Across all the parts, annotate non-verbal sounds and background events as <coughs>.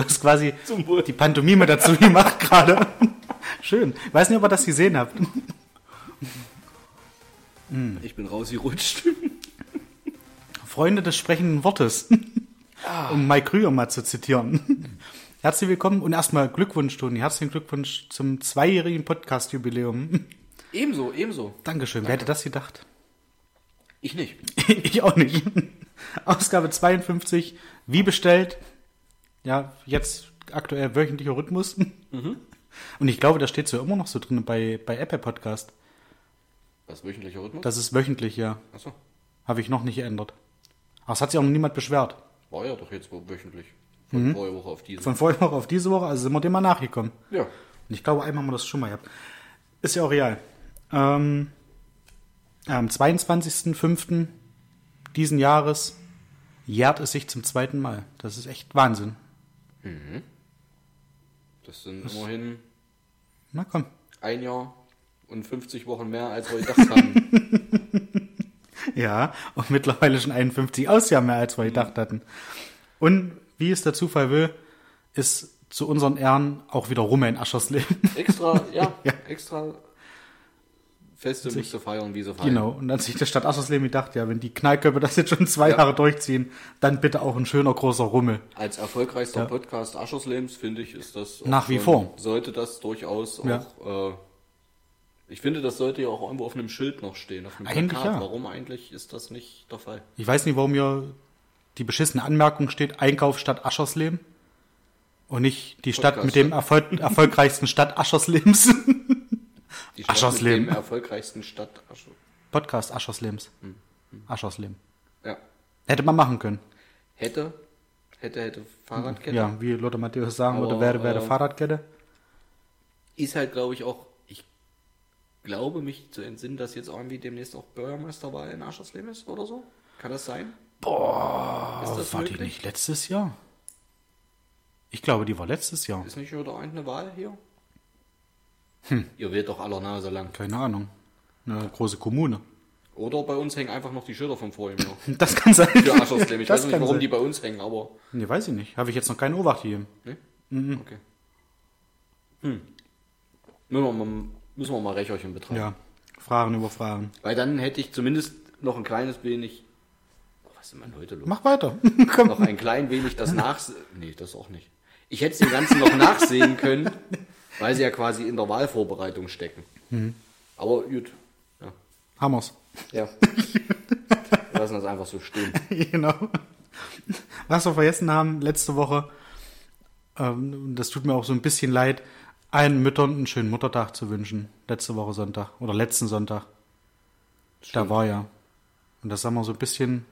Du hast quasi die Pantomime dazu gemacht gerade. Schön. Weiß nicht, ob ihr das gesehen habt. Ich bin rausgerutscht. Freunde des sprechenden Wortes. Um Mike Krüger mal zu zitieren. Herzlich willkommen und erstmal Glückwunsch, Toni. Herzlichen Glückwunsch zum zweijährigen Podcast-Jubiläum. Ebenso, ebenso. Dankeschön. Wer hätte das gedacht? Ich nicht. <laughs> Ich auch nicht. Ausgabe 52, wie bestellt. Ja, jetzt aktuell wöchentlicher Rhythmus. Und ich glaube, das steht so immer noch so drin bei, bei Apple Podcast. Was, wöchentlicher Rhythmus? Das ist wöchentlich, ja. Achso. Habe ich noch nicht geändert. Aber es hat sich auch noch niemand beschwert. War ja doch jetzt wöchentlich. Von vorher Woche auf diese. Von vorher Woche auf diese Woche, also sind wir dem mal nachgekommen. ja. Und ich glaube, einmal haben wir das schon mal gehabt. Ist ja auch real. Ähm, ja, am 22.05. diesen Jahres jährt es sich zum zweiten Mal. Das ist echt Wahnsinn. Das sind immerhin Na komm. ein Jahr und 50 Wochen mehr, als wir gedacht haben. <laughs> Ja, und mittlerweile schon 51 Ausjahr mehr, als wir gedacht hatten. Und wie es der Zufall will, ist zu unseren Ehren auch wieder Rumme in Aschersleben. extra, ja, <laughs> Ja. extra Feste musst du feiern, wie sie feiern. Genau. Und dann sich der Stadt Aschersleben gedacht, ja, wenn die Knallköpfe das jetzt schon zwei Ja. Jahre durchziehen, dann bitte auch ein schöner großer Rummel. Als erfolgreichster Podcast Ascherslems, finde ich, ist das Nach wie schon- vor. Sollte das durchaus Ja. auch. Äh, ich finde, das sollte ja auch irgendwo auf einem Schild noch stehen. Auf einem Eigentlich ja. Warum eigentlich ist das nicht der Fall? Ich weiß nicht, warum hier die beschissene Anmerkung steht, Einkauf Stadt Aschersleben. Und nicht die Stadt Podcast. mit dem Erfolg, <laughs> erfolgreichsten Stadt Ascherslebens. <laughs> Die Stadt Aschersleben. mit dem erfolgreichsten Stadt Ascher. Podcast Ascherslebens. Hm, Aschersleben. Ja. Hätte man machen können. Hätte, hätte, hätte Fahrradkette. Ja, wie Lothar Matthäus sagen Aber, würde, wäre, wäre äh, Fahrradkette. Ist halt, glaube ich, auch. Ich glaube mich zu entsinnen, dass jetzt irgendwie demnächst auch Bürgermeisterwahl in Aschersleben ist oder so. Kann das sein? Boah, ist das war die möglich? nicht letztes Jahr? Ich glaube, die war letztes Jahr. Ist nicht wieder eine Wahl hier? Hm. Ihr wählt doch aller Nase lang. Keine Ahnung. Eine große Kommune. Oder bei uns hängen einfach noch die Schilder vom vorigen Jahr. <laughs> Das kann sein. Für Aschersleben. Ich Das weiß nicht, kann warum sein. die bei uns hängen, aber. Nee, weiß ich nicht. Habe ich jetzt noch keinen Obacht gegeben. Ne? Mhm. Okay. Hm. Müssen wir mal, müssen wir mal Recherchen betreiben. Ja. Fragen über Fragen. Weil dann hätte ich zumindest noch ein kleines wenig. Oh, was ist denn heute los? Mach weiter. <laughs> <laughs> Komm. noch ein klein wenig das Nachsehen. Nee, das auch nicht. Ich hätte es dem Ganzen noch nachsehen können, weil sie ja quasi in der Wahlvorbereitung stecken. Mhm. Aber gut. Ja. Hammers. ja. Wir lassen das einfach so stehen. <laughs> genau. Was wir vergessen haben letzte Woche, ähm, das tut mir auch so ein bisschen leid, allen Müttern einen schönen Muttertag zu wünschen. Letzte Woche Sonntag oder letzten Sonntag. Da war ja. Und das haben wir so ein bisschen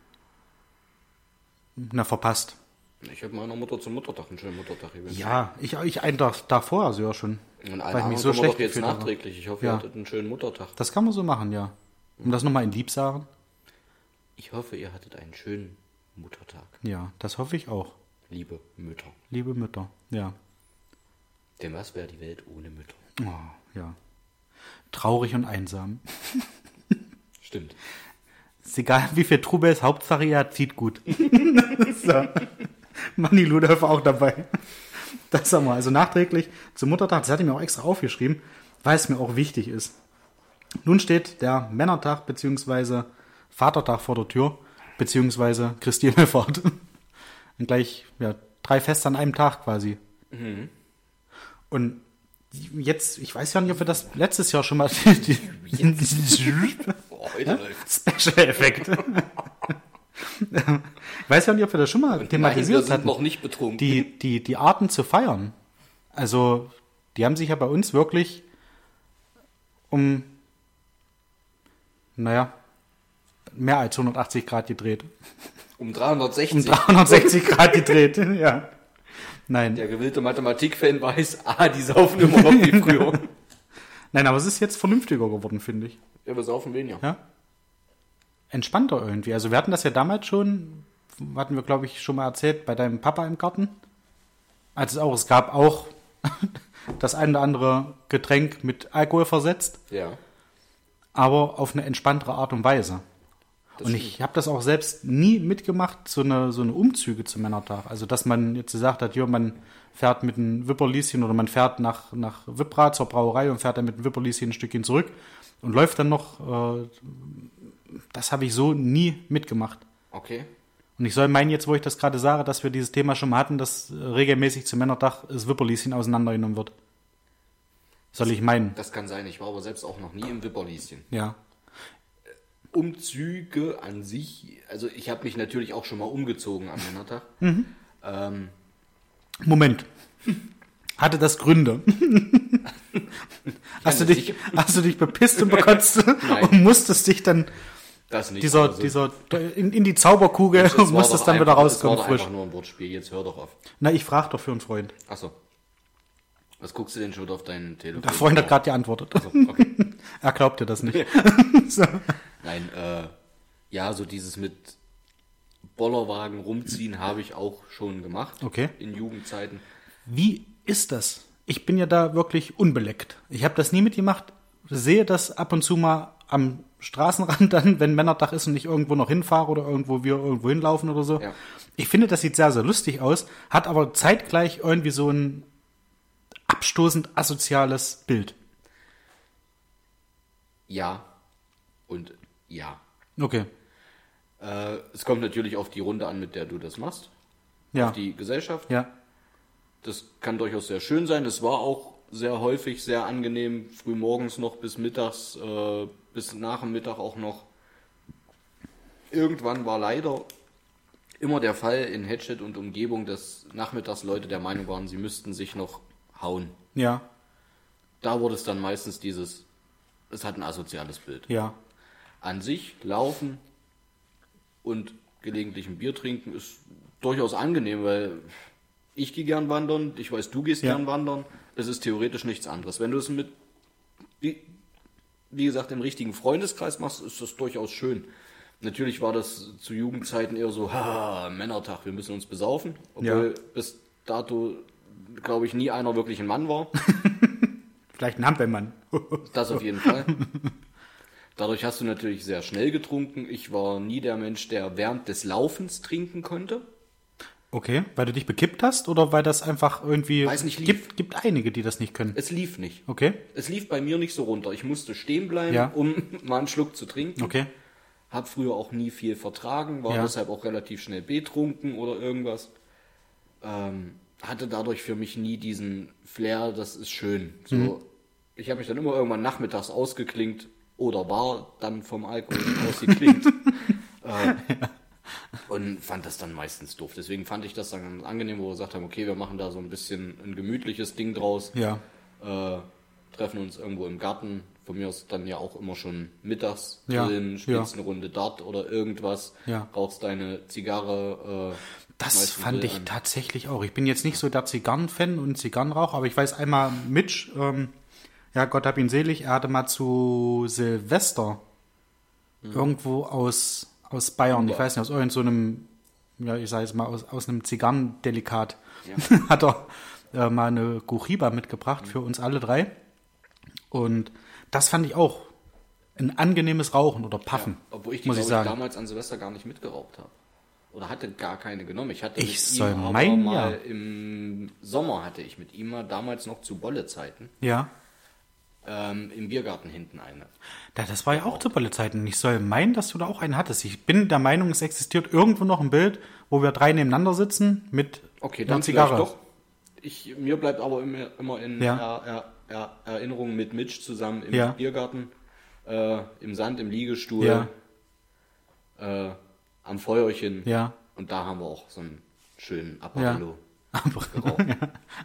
na, verpasst. Ich habe meiner Mutter zum Muttertag einen schönen Muttertag gewünscht. Ja, ich, ich einen Tag davor sogar schon. Und weil alle ich mich so schlecht doch jetzt habe. nachträglich. Ich hoffe, Ja. ihr hattet einen schönen Muttertag. Das kann man so machen, ja. Um das nochmal in Lieb sagen? Ich hoffe, ihr hattet einen schönen Muttertag, Ja, das hoffe ich auch. liebe Mütter. Liebe Mütter, ja. Denn was wäre die Welt ohne Mütter? Oh, ja. Traurig und einsam. <laughs> Stimmt. Ist egal, wie viel Trubel ist, Hauptsache er zieht gut. <laughs> so. <laughs> Manni Ludolf auch dabei. Das haben wir. Also nachträglich zum Muttertag, das hatte ich mir auch extra aufgeschrieben, weil es mir auch wichtig ist. Nun steht der Männertag bzw. Vatertag vor der Tür, beziehungsweise Christi Himmelfahrt. <laughs> Und gleich ja, drei Feste an einem Tag quasi. Und jetzt, ich weiß ja nicht, ob wir das letztes Jahr schon mal. <laughs> Oh, heute läuft's. Ich <laughs> weiß ja nicht, ob wir das schon mal wir thematisiert hatten. noch nicht betrunken. Die, die, die Arten zu feiern. Also, die haben sich ja bei uns wirklich um, naja, mehr als 180 Grad gedreht. um 360. Um 360 Grad gedreht, <laughs> ja. Nein, Der gewillte Mathematik-Fan weiß, ah, die saufen immer noch wie früher. <laughs> nein, aber es ist jetzt vernünftiger geworden, finde ich. ja, wir saufen weniger. Ja. Entspannter irgendwie. Also wir hatten das ja damals schon, hatten wir, glaube ich, schon mal erzählt, bei deinem Papa im Garten. Als es auch, es gab auch <laughs> das ein oder andere Getränk mit Alkohol versetzt, Ja. aber auf eine entspanntere Art und Weise. Das und ich habe das auch selbst nie mitgemacht, so eine, so eine Umzüge zum Männertag. Also, dass man jetzt gesagt hat, ja, man fährt mit einem Wipperlieschen oder man fährt nach, nach Wippra zur Brauerei und fährt dann mit einem Wipperlieschen ein Stückchen zurück und läuft dann noch. Äh, das habe ich so nie mitgemacht. Okay. Und ich soll meinen, jetzt wo ich das gerade sage, dass wir dieses Thema schon mal hatten, dass äh, regelmäßig zum Männertag das Wipperlieschen auseinandergenommen wird. Soll ich meinen? Das kann sein. Ich war aber selbst auch noch nie im Wipperlieschen. Ja. Umzüge an sich, also ich habe mich natürlich auch schon mal umgezogen am Männertag. <laughs> Mhm. Ähm, Moment. Hatte das Gründe? <laughs> hast, du dich, sicher. hast du dich bepisst und bekotzt <laughs> und musstest dich dann das nicht. dieser, also, dieser in, in die Zauberkugel es <laughs> musstest doch dann wieder einfach- rauskommen Es war doch frisch. einfach nur ein Wortspiel. Jetzt hör doch auf. Na, ich frage doch für einen Freund. Achso. Was guckst du denn schon auf dein Telefon? Der Freund hat gerade geantwortet. Achso, okay. <laughs> Er glaubt dir das nicht. <laughs> so. Nein, äh, ja, so dieses mit Bollerwagen rumziehen habe ich auch schon gemacht. Okay. In Jugendzeiten. Wie ist das? Ich bin ja da wirklich unbeleckt. Ich habe das nie mitgemacht. Sehe das ab und zu mal am Straßenrand dann, wenn Männertag ist und ich irgendwo noch hinfahre oder irgendwo wir irgendwo hinlaufen oder so. Ja. Ich finde, das sieht sehr, sehr lustig aus, hat aber zeitgleich irgendwie so ein abstoßend asoziales Bild. Ja und ja. Okay. Äh, es kommt natürlich auf die Runde an, mit der du das machst. Ja. Auf die Gesellschaft. Ja. Das kann durchaus sehr schön sein. Es war auch sehr häufig sehr angenehm, früh morgens noch bis mittags, äh, bis nach dem Mittag auch noch. Irgendwann war leider immer der Fall in Hatchet und Umgebung, dass nachmittags Leute der Meinung waren, sie müssten sich noch hauen. Ja. Da wurde es dann meistens dieses, es hat ein asoziales Bild. Ja. An sich laufen und gelegentlich ein Bier trinken ist durchaus angenehm, weil ich gehe gern wandern, ich weiß, du gehst Ja. gern wandern. Es ist theoretisch nichts anderes. Wenn du es mit, wie, gesagt, im richtigen Freundeskreis machst, ist das durchaus schön. Natürlich war das zu Jugendzeiten eher so, <laughs> haha, Männertag, wir müssen uns besaufen. Obwohl bis dato, glaube ich, nie einer wirklich ein Mann war. <laughs> Vielleicht ein Hampelmann. <laughs> Das auf jeden Fall. Dadurch hast du natürlich sehr schnell getrunken. Ich war nie der Mensch, der während des Laufens trinken konnte. Okay, weil du dich bekippt hast oder weil das einfach irgendwie Weiß nicht, lief. gibt gibt einige, die das nicht können. Es lief nicht. Okay? Es lief bei mir nicht so runter. Ich musste stehen bleiben, Ja. um <laughs> mal einen Schluck zu trinken. Okay. Hab früher auch nie viel vertragen, war Ja. deshalb auch relativ schnell betrunken oder irgendwas. Ähm, hatte dadurch für mich nie diesen Flair, das ist schön. So, Mhm. Ich habe mich dann immer irgendwann nachmittags ausgeklingt oder war dann vom Alkohol ausgeklingt. <laughs> äh, und fand das dann meistens doof. Deswegen fand ich das dann ganz angenehm, wo wir gesagt haben, okay, wir machen da so ein bisschen ein gemütliches Ding draus Ja. äh, treffen uns irgendwo im Garten. Von mir aus dann ja auch immer schon mittags Ja, drin, spielst ja. eine Runde Dart oder irgendwas, Ja. rauchst deine Zigarre. Äh, Das fand ich an. tatsächlich auch. Ich bin jetzt nicht so der Zigarren-Fan und Zigarrenrauch, aber ich weiß einmal, Mitch, ähm, ja Gott hab ihn selig, er hatte mal zu Silvester irgendwo aus, aus Bayern, ich Ja. weiß nicht, aus irgendeinem, so einem, ja ich sage jetzt mal, aus, aus einem Zigarrendelikat, Ja. <laughs> hat er äh, mal eine Guchiba mitgebracht für uns alle drei. Und das fand ich auch ein angenehmes Rauchen oder Puffen, Obwohl ich die, muss ich ich, sagen. damals an Silvester gar nicht mitgeraucht habe. Oder hatte gar keine genommen. Ich hatte Ich mit soll ihm meinen, mal ja. im Sommer hatte ich mit ihm mal damals noch zu Bolle-Zeiten ja. Ähm, im Biergarten hinten eine. Ja, das war ja auch zu Zeiten. Ich soll meinen, dass du da auch einen hattest. Ich bin der Meinung, es existiert irgendwo noch ein Bild, wo wir drei nebeneinander sitzen mit Okay, einer dann Zigarre. vielleicht doch. Ich, mir bleibt aber immer, immer in Ja. Er, er, er, Erinnerung mit Mitch zusammen im Ja. Biergarten, äh, im Sand, im Liegestuhl, Ja. äh, am Feuerchen. Ja. Und da haben wir auch so einen schönen Ja. Apparillo <laughs> geraucht.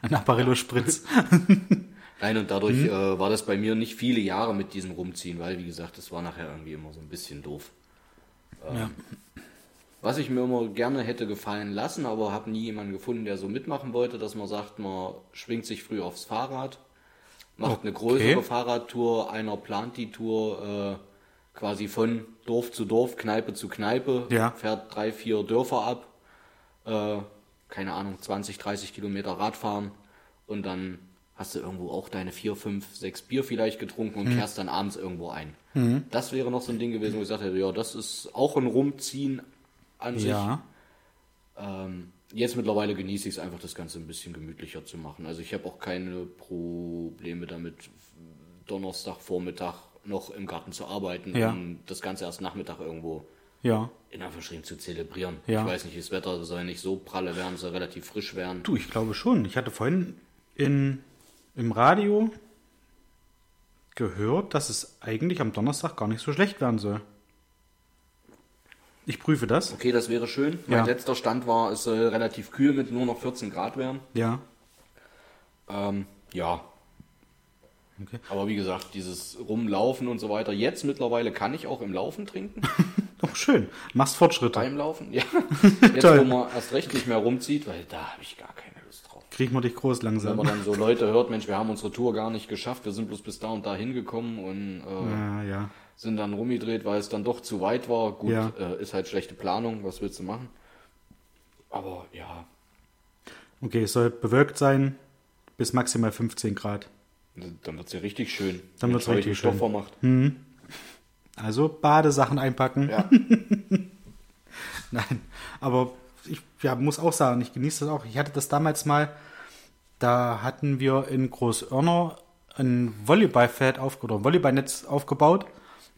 Ein Apparillo <laughs> Nein, und dadurch Mhm. äh, war das bei mir nicht viele Jahre mit diesem Rumziehen, weil, wie gesagt, das war nachher irgendwie immer so ein bisschen doof. Ähm, Ja. Was ich mir immer gerne hätte gefallen lassen, aber habe nie jemanden gefunden, der so mitmachen wollte, dass man sagt, man schwingt sich früh aufs Fahrrad, macht eine Okay. größere Fahrradtour, einer plant die Tour äh, quasi von Dorf zu Dorf, Kneipe zu Kneipe, Ja. fährt drei, vier Dörfer ab, äh, keine Ahnung, 20, 30 Kilometer Radfahren und dann hast du irgendwo auch deine vier, fünf, sechs Bier vielleicht getrunken und kehrst dann abends irgendwo ein. Das wäre noch so ein Ding gewesen, wo ich gesagt hätte, ja, das ist auch ein Rumziehen an sich. Ja. Ähm, jetzt mittlerweile genieße ich es einfach, das Ganze ein bisschen gemütlicher zu machen. Also ich habe auch keine Probleme damit, Donnerstagvormittag noch im Garten zu arbeiten, Ja. um das Ganze erst Nachmittag irgendwo Ja. in Anführungsstrichen zu zelebrieren. Ja. Ich weiß nicht, das Wetter soll nicht so pralle werden, soll relativ frisch werden. Du, ich glaube schon. Ich hatte vorhin in, im Radio gehört, dass es eigentlich am Donnerstag gar nicht so schlecht werden soll. Ich prüfe das. Okay, das wäre schön. Mein Ja. letzter Stand war, es soll relativ kühl mit nur noch 14 Grad werden. Ja. Ähm, ja, Okay. aber wie gesagt, dieses Rumlaufen und so weiter. Jetzt mittlerweile kann ich auch im Laufen trinken. <laughs> Doch schön. Machst Fortschritte. Beim Laufen, ja. <laughs> Jetzt, wo man erst recht nicht mehr rumzieht, weil da habe ich gar keine Lust drauf. Kriegen wir dich groß Wenn langsam. man dann so Leute hört, Mensch, wir haben unsere Tour gar nicht geschafft, wir sind bloß bis da und da hingekommen und äh, Ja, ja. sind dann rumgedreht, weil es dann doch zu weit war. Gut, Ja. äh, ist halt schlechte Planung, was willst du machen? Aber ja, Okay, es soll bewölkt sein bis maximal 15 Grad. dann wird es ja richtig schön. Dann wenn wird's Zeug richtig Stoff schön. vermacht. Also Badesachen einpacken. Ja. <laughs> Nein, aber ja, muss auch sagen, ich genieße das auch. Ich hatte das damals mal, da hatten wir in Großörner ein Volleyballfeld auf, oder ein Volleyballnetz aufgebaut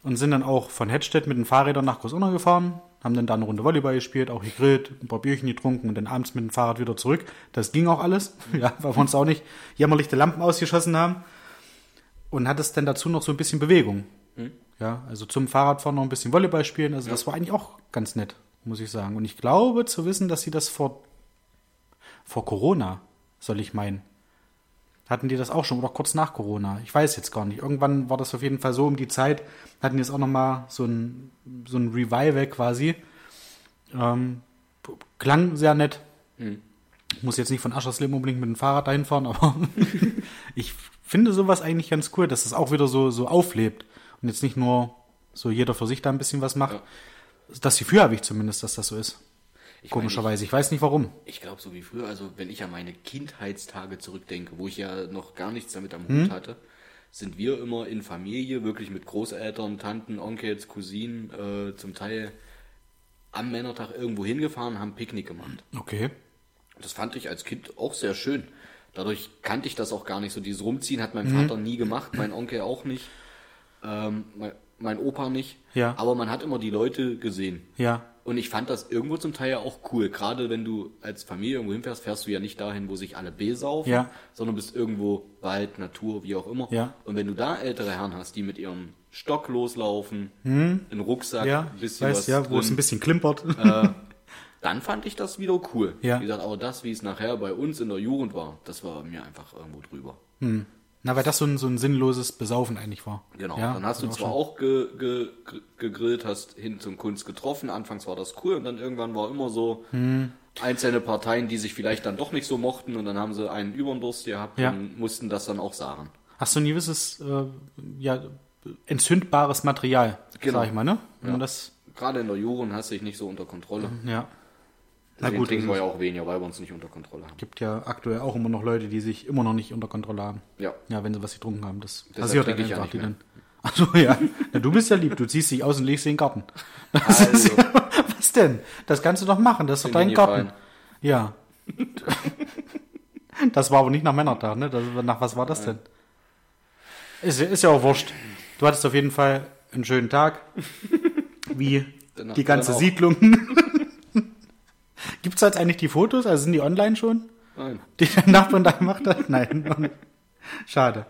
und sind dann auch von Hedstedt mit den Fahrrädern nach Großörner gefahren, haben dann da eine Runde Volleyball gespielt, auch gegrillt, ein paar Bierchen getrunken und dann abends mit dem Fahrrad wieder zurück. Das ging auch alles, <laughs> ja, weil wir uns auch nicht jämmerlich die Lampen ausgeschossen haben. Und hat es dann dazu noch so ein bisschen Bewegung. Ja, also zum Fahrradfahren noch ein bisschen Volleyball spielen. Also das war eigentlich auch ganz nett, muss ich sagen. Und ich glaube zu wissen, dass sie das vor, vor Corona, soll ich meinen, hatten die das auch schon oder kurz nach Corona. Ich weiß jetzt gar nicht. Irgendwann war das auf jeden Fall so um die Zeit, hatten die jetzt auch nochmal so ein, so ein Revival quasi. Ähm, klang sehr nett. Ich muss jetzt nicht von Ascherslim unbedingt mit dem Fahrrad dahin fahren, aber <laughs> ich finde sowas eigentlich ganz cool, dass es auch wieder so, so auflebt und jetzt nicht nur so jeder für sich da ein bisschen was macht. Ja. Das Gefühl habe ich zumindest, dass das so ist. Ich Komischerweise. Ich weiß nicht warum. Ich glaube, so wie früher, also wenn ich an meine Kindheitstage zurückdenke, wo ich ja noch gar nichts damit am Hm? Hut hatte, sind wir immer in Familie, wirklich mit Großeltern, Tanten, Onkels, Cousinen, äh, zum Teil am Männertag irgendwo hingefahren, haben Picknick gemacht. Okay. Das fand ich als Kind auch sehr schön. Dadurch kannte ich das auch gar nicht so. Dieses Rumziehen hat Mhm. mein Vater nie gemacht, mein Onkel auch nicht, ähm, mein, Opa nicht. Ja. Aber man hat immer die Leute gesehen. Ja. Und ich fand das irgendwo zum Teil ja auch cool. Gerade wenn du als Familie irgendwo hinfährst, fährst du ja nicht dahin, wo sich alle besaufen, Ja. sondern bist irgendwo Wald, Natur, wie auch immer. Ja. Und wenn du da ältere Herren hast, die mit ihrem Stock loslaufen, einen Rucksack, Hm. Ja. ein bisschen weiß, was ja, wo es drin, ein bisschen klimpert. <laughs> dann fand ich das wieder cool. Ja. Wie gesagt, aber das, wie es nachher bei uns in der Jugend war, das war mir einfach irgendwo drüber. Na, weil das so ein, so ein sinnloses Besaufen eigentlich war. Genau. Ja, dann hast du auch zwar auch ge, ge, ge- gegrillt, hast hin zum Kunst getroffen. Anfangs war das cool und dann irgendwann war immer so Hm. einzelne Parteien, die sich vielleicht dann doch nicht so mochten und dann haben sie einen Überdurst gehabt Ja. und mussten das dann auch sagen. Hast du ein gewisses, äh, ja, entzündbares Material, Genau. sag ich mal, ne? Wenn Ja. das, Gerade in der Jugend hast du dich nicht so unter Kontrolle. ja. Na Deswegen gut, trinken wir ja auch weniger, weil wir uns nicht unter Kontrolle haben. gibt ja aktuell auch immer noch Leute, die sich immer noch nicht unter Kontrolle haben. Ja. Ja, wenn sie was getrunken haben. Das Deshalb passiert dann ich ja nicht Die dann, Achso, ja. ja. Du bist ja lieb, du ziehst dich aus und legst den Garten. Das Also. ist ja, <laughs> was denn? Das kannst du doch machen, das ist doch dein Garten. gefallen? Ja. <laughs> Das war aber nicht nach Männertag, ne? Das, nach was war das denn? Ist, ist ja auch wurscht. Du hattest auf jeden Fall einen schönen Tag. Wie die ganze. Siedlung. <laughs> Gibt es jetzt eigentlich die Fotos? Also sind die online schon? Nein. Die der Nachbarn da gemacht hat? <laughs> Nein. Schade.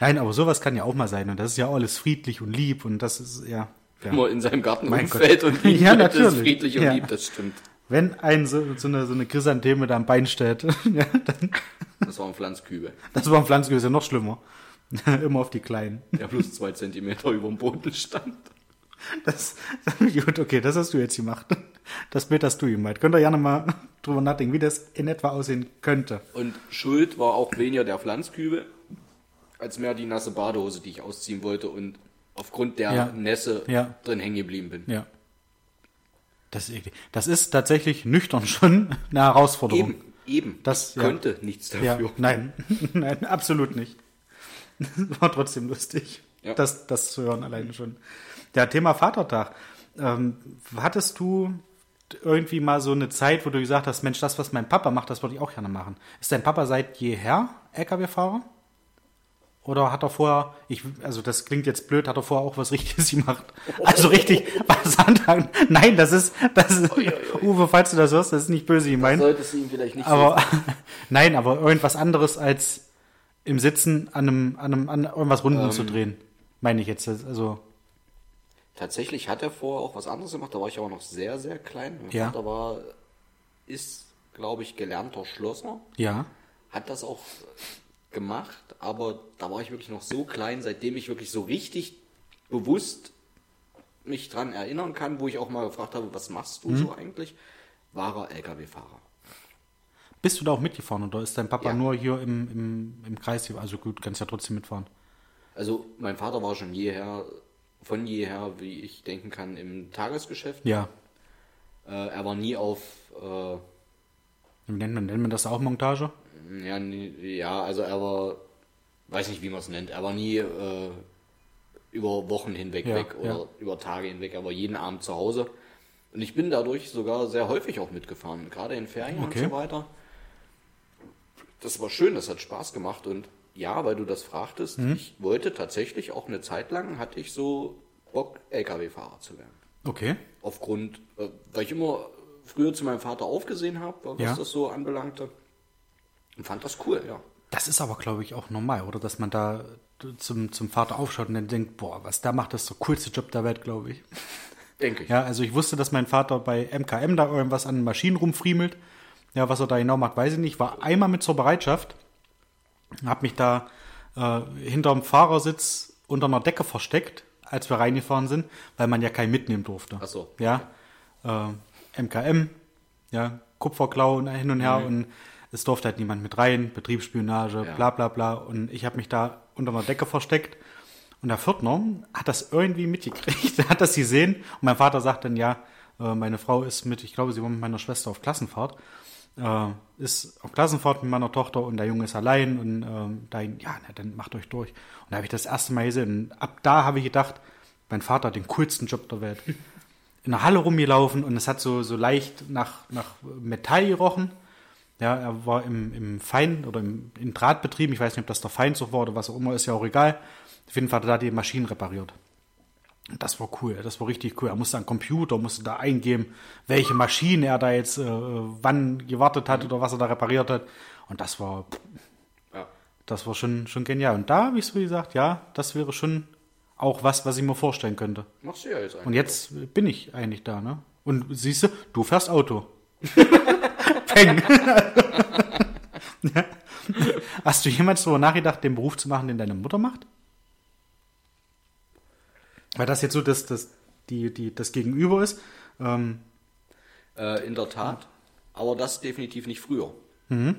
Nein, aber sowas kann ja auch mal sein. Und das ist ja alles friedlich und lieb. Und das ist, ja. ja. Wenn man in seinem Garten Mein umfällt Gott. und <laughs> liegt, Ja, das ist natürlich. friedlich und Ja. lieb, das stimmt. Wenn ein so, so, eine, so eine Chrysantheme da am Bein steht, <laughs> ja, dann, Das waren Pflanzkübe. das war ein Pflanzgemüse noch schlimmer. Immer auf die Kleinen. Der plus zwei Zentimeter über dem Boden stand. Das, gut, okay, das hast du jetzt gemacht. Das Bild hast du gemalt. Könnt ihr gerne mal <laughs> drüber nachdenken, wie das in etwa aussehen könnte. Und Schuld war auch weniger der Pflanzkübel, als mehr die nasse Badehose, die ich ausziehen wollte und aufgrund der Ja. Nässe Ja. drin hängen geblieben bin. Ja. Das ist, das ist tatsächlich nüchtern <laughs> schon eine Herausforderung. Eben. Eben, Das- ich ja. könnte nichts dafür. nein, <laughs> nein, absolut nicht. War trotzdem lustig, das, das zu hören alleine schon. Ja, Thema Vatertag. Ähm, hattest du irgendwie mal so eine Zeit, wo du gesagt hast, Mensch, das, was mein Papa macht, das würde ich auch gerne machen. Ist dein Papa seit jeher LKW-Fahrer? Oder hat er vorher, ich, also das klingt jetzt blöd, hat er vorher auch was Richtiges <laughs> gemacht? Also richtig, was anfangen? Nein, das ist, das ist, Uwe, falls du das hörst, das ist nicht böse gemeint. Solltest du ihm vielleicht nicht Aber <laughs> nein, aber irgendwas anderes als im Sitzen an einem, an einem an irgendwas Runden Ähm. zu drehen. Meine ich jetzt. Also, Tatsächlich hat er vorher auch was anderes gemacht, da war ich aber noch sehr, sehr klein. Mein Ja. Vater war, ist, glaube ich, gelernter Schlosser, ja. hat das auch gemacht, aber da war ich wirklich noch so klein, seitdem ich wirklich so richtig bewusst mich dran erinnern kann, wo ich auch mal gefragt habe, was machst du so eigentlich, war er LKW-Fahrer. Bist du da auch mitgefahren oder ist dein Papa Ja. nur hier im, im, im Kreis? Also gut, kannst ja trotzdem mitfahren. Also mein Vater war schon jeher, von jeher, wie ich denken kann, im Tagesgeschäft. Ja. Äh, er war nie auf äh, Wie nennt man, nennt man das auch Montage? Ja, ja, also er war, weiß nicht, wie man es nennt, er war nie äh, über Wochen hinweg Ja, weg oder ja. über Tage hinweg, er war jeden Abend zu Hause. Und ich bin dadurch sogar sehr häufig auch mitgefahren, gerade in Ferien Okay. und so weiter. Das war schön, das hat Spaß gemacht und ja, weil du das fragtest, Mhm. ich wollte tatsächlich auch eine Zeit lang, hatte ich so Bock, LKW-Fahrer zu werden Okay. aufgrund, äh, weil ich immer früher zu meinem Vater aufgesehen habe, was Ja. das so anbelangte. Und fand das cool, ja. Das ist aber, glaube ich, auch normal, oder? Dass man da zum, zum Vater aufschaut und dann denkt, boah, was der macht, das ist der coolste Job der Welt, glaube ich. Denke ich. Ja, also ich wusste, dass mein Vater bei MKM da irgendwas an Maschinen rumfriemelt. Ja, was er da genau macht, weiß ich nicht. War einmal mit zur Bereitschaft, hab mich da äh, hinterm Fahrersitz unter einer Decke versteckt, als wir reingefahren sind, weil man ja keinen mitnehmen durfte. Ach so. Ja, äh, MKM, ja, Kupferklau und hin und her und es durfte halt niemand mit rein, Betriebsspionage, Ja. bla bla bla. Und ich habe mich da unter einer Decke versteckt und der Viertner hat das irgendwie mitgekriegt, <laughs> hat das gesehen. Und mein Vater sagt dann, ja, äh, meine Frau ist mit, ich glaube, sie war mit meiner Schwester auf Klassenfahrt, äh, ist auf Klassenfahrt mit meiner Tochter und der Junge ist allein und ähm, da, ja, na, dann macht euch durch. Und da habe ich das erste Mal gesehen. Und ab da habe ich gedacht, mein Vater hat den coolsten Job der Welt. <laughs> In der Halle rumgelaufen und es hat so, so leicht nach, nach Metall gerochen. Ja, er war im, im Fein- oder im, im Drahtbetrieb. Ich weiß nicht, ob das der Feinzug war oder was auch immer, ist ja auch egal. Auf jeden Fall hat er da die Maschinen repariert. Das war cool, das war richtig cool. Er musste an Computer, musste da eingeben, welche Maschine er da jetzt äh, wann gewartet hat oder was er da repariert hat. Und das war, Ja. das war schon, schon genial. Und da habe ich so gesagt, ja, das wäre schon auch was, was ich mir vorstellen könnte. Machst du ja jetzt eigentlich. Und jetzt bin ich eigentlich da, ne? Und siehst du, du fährst Auto. <laughs> Peng. <laughs> Hast du jemals darüber nachgedacht, den Beruf zu machen, den deine Mutter macht? Weil das jetzt so das, das, die, die, das Gegenüber ist. Ähm, Äh, in der Tat. Aber das definitiv nicht früher. Mhm.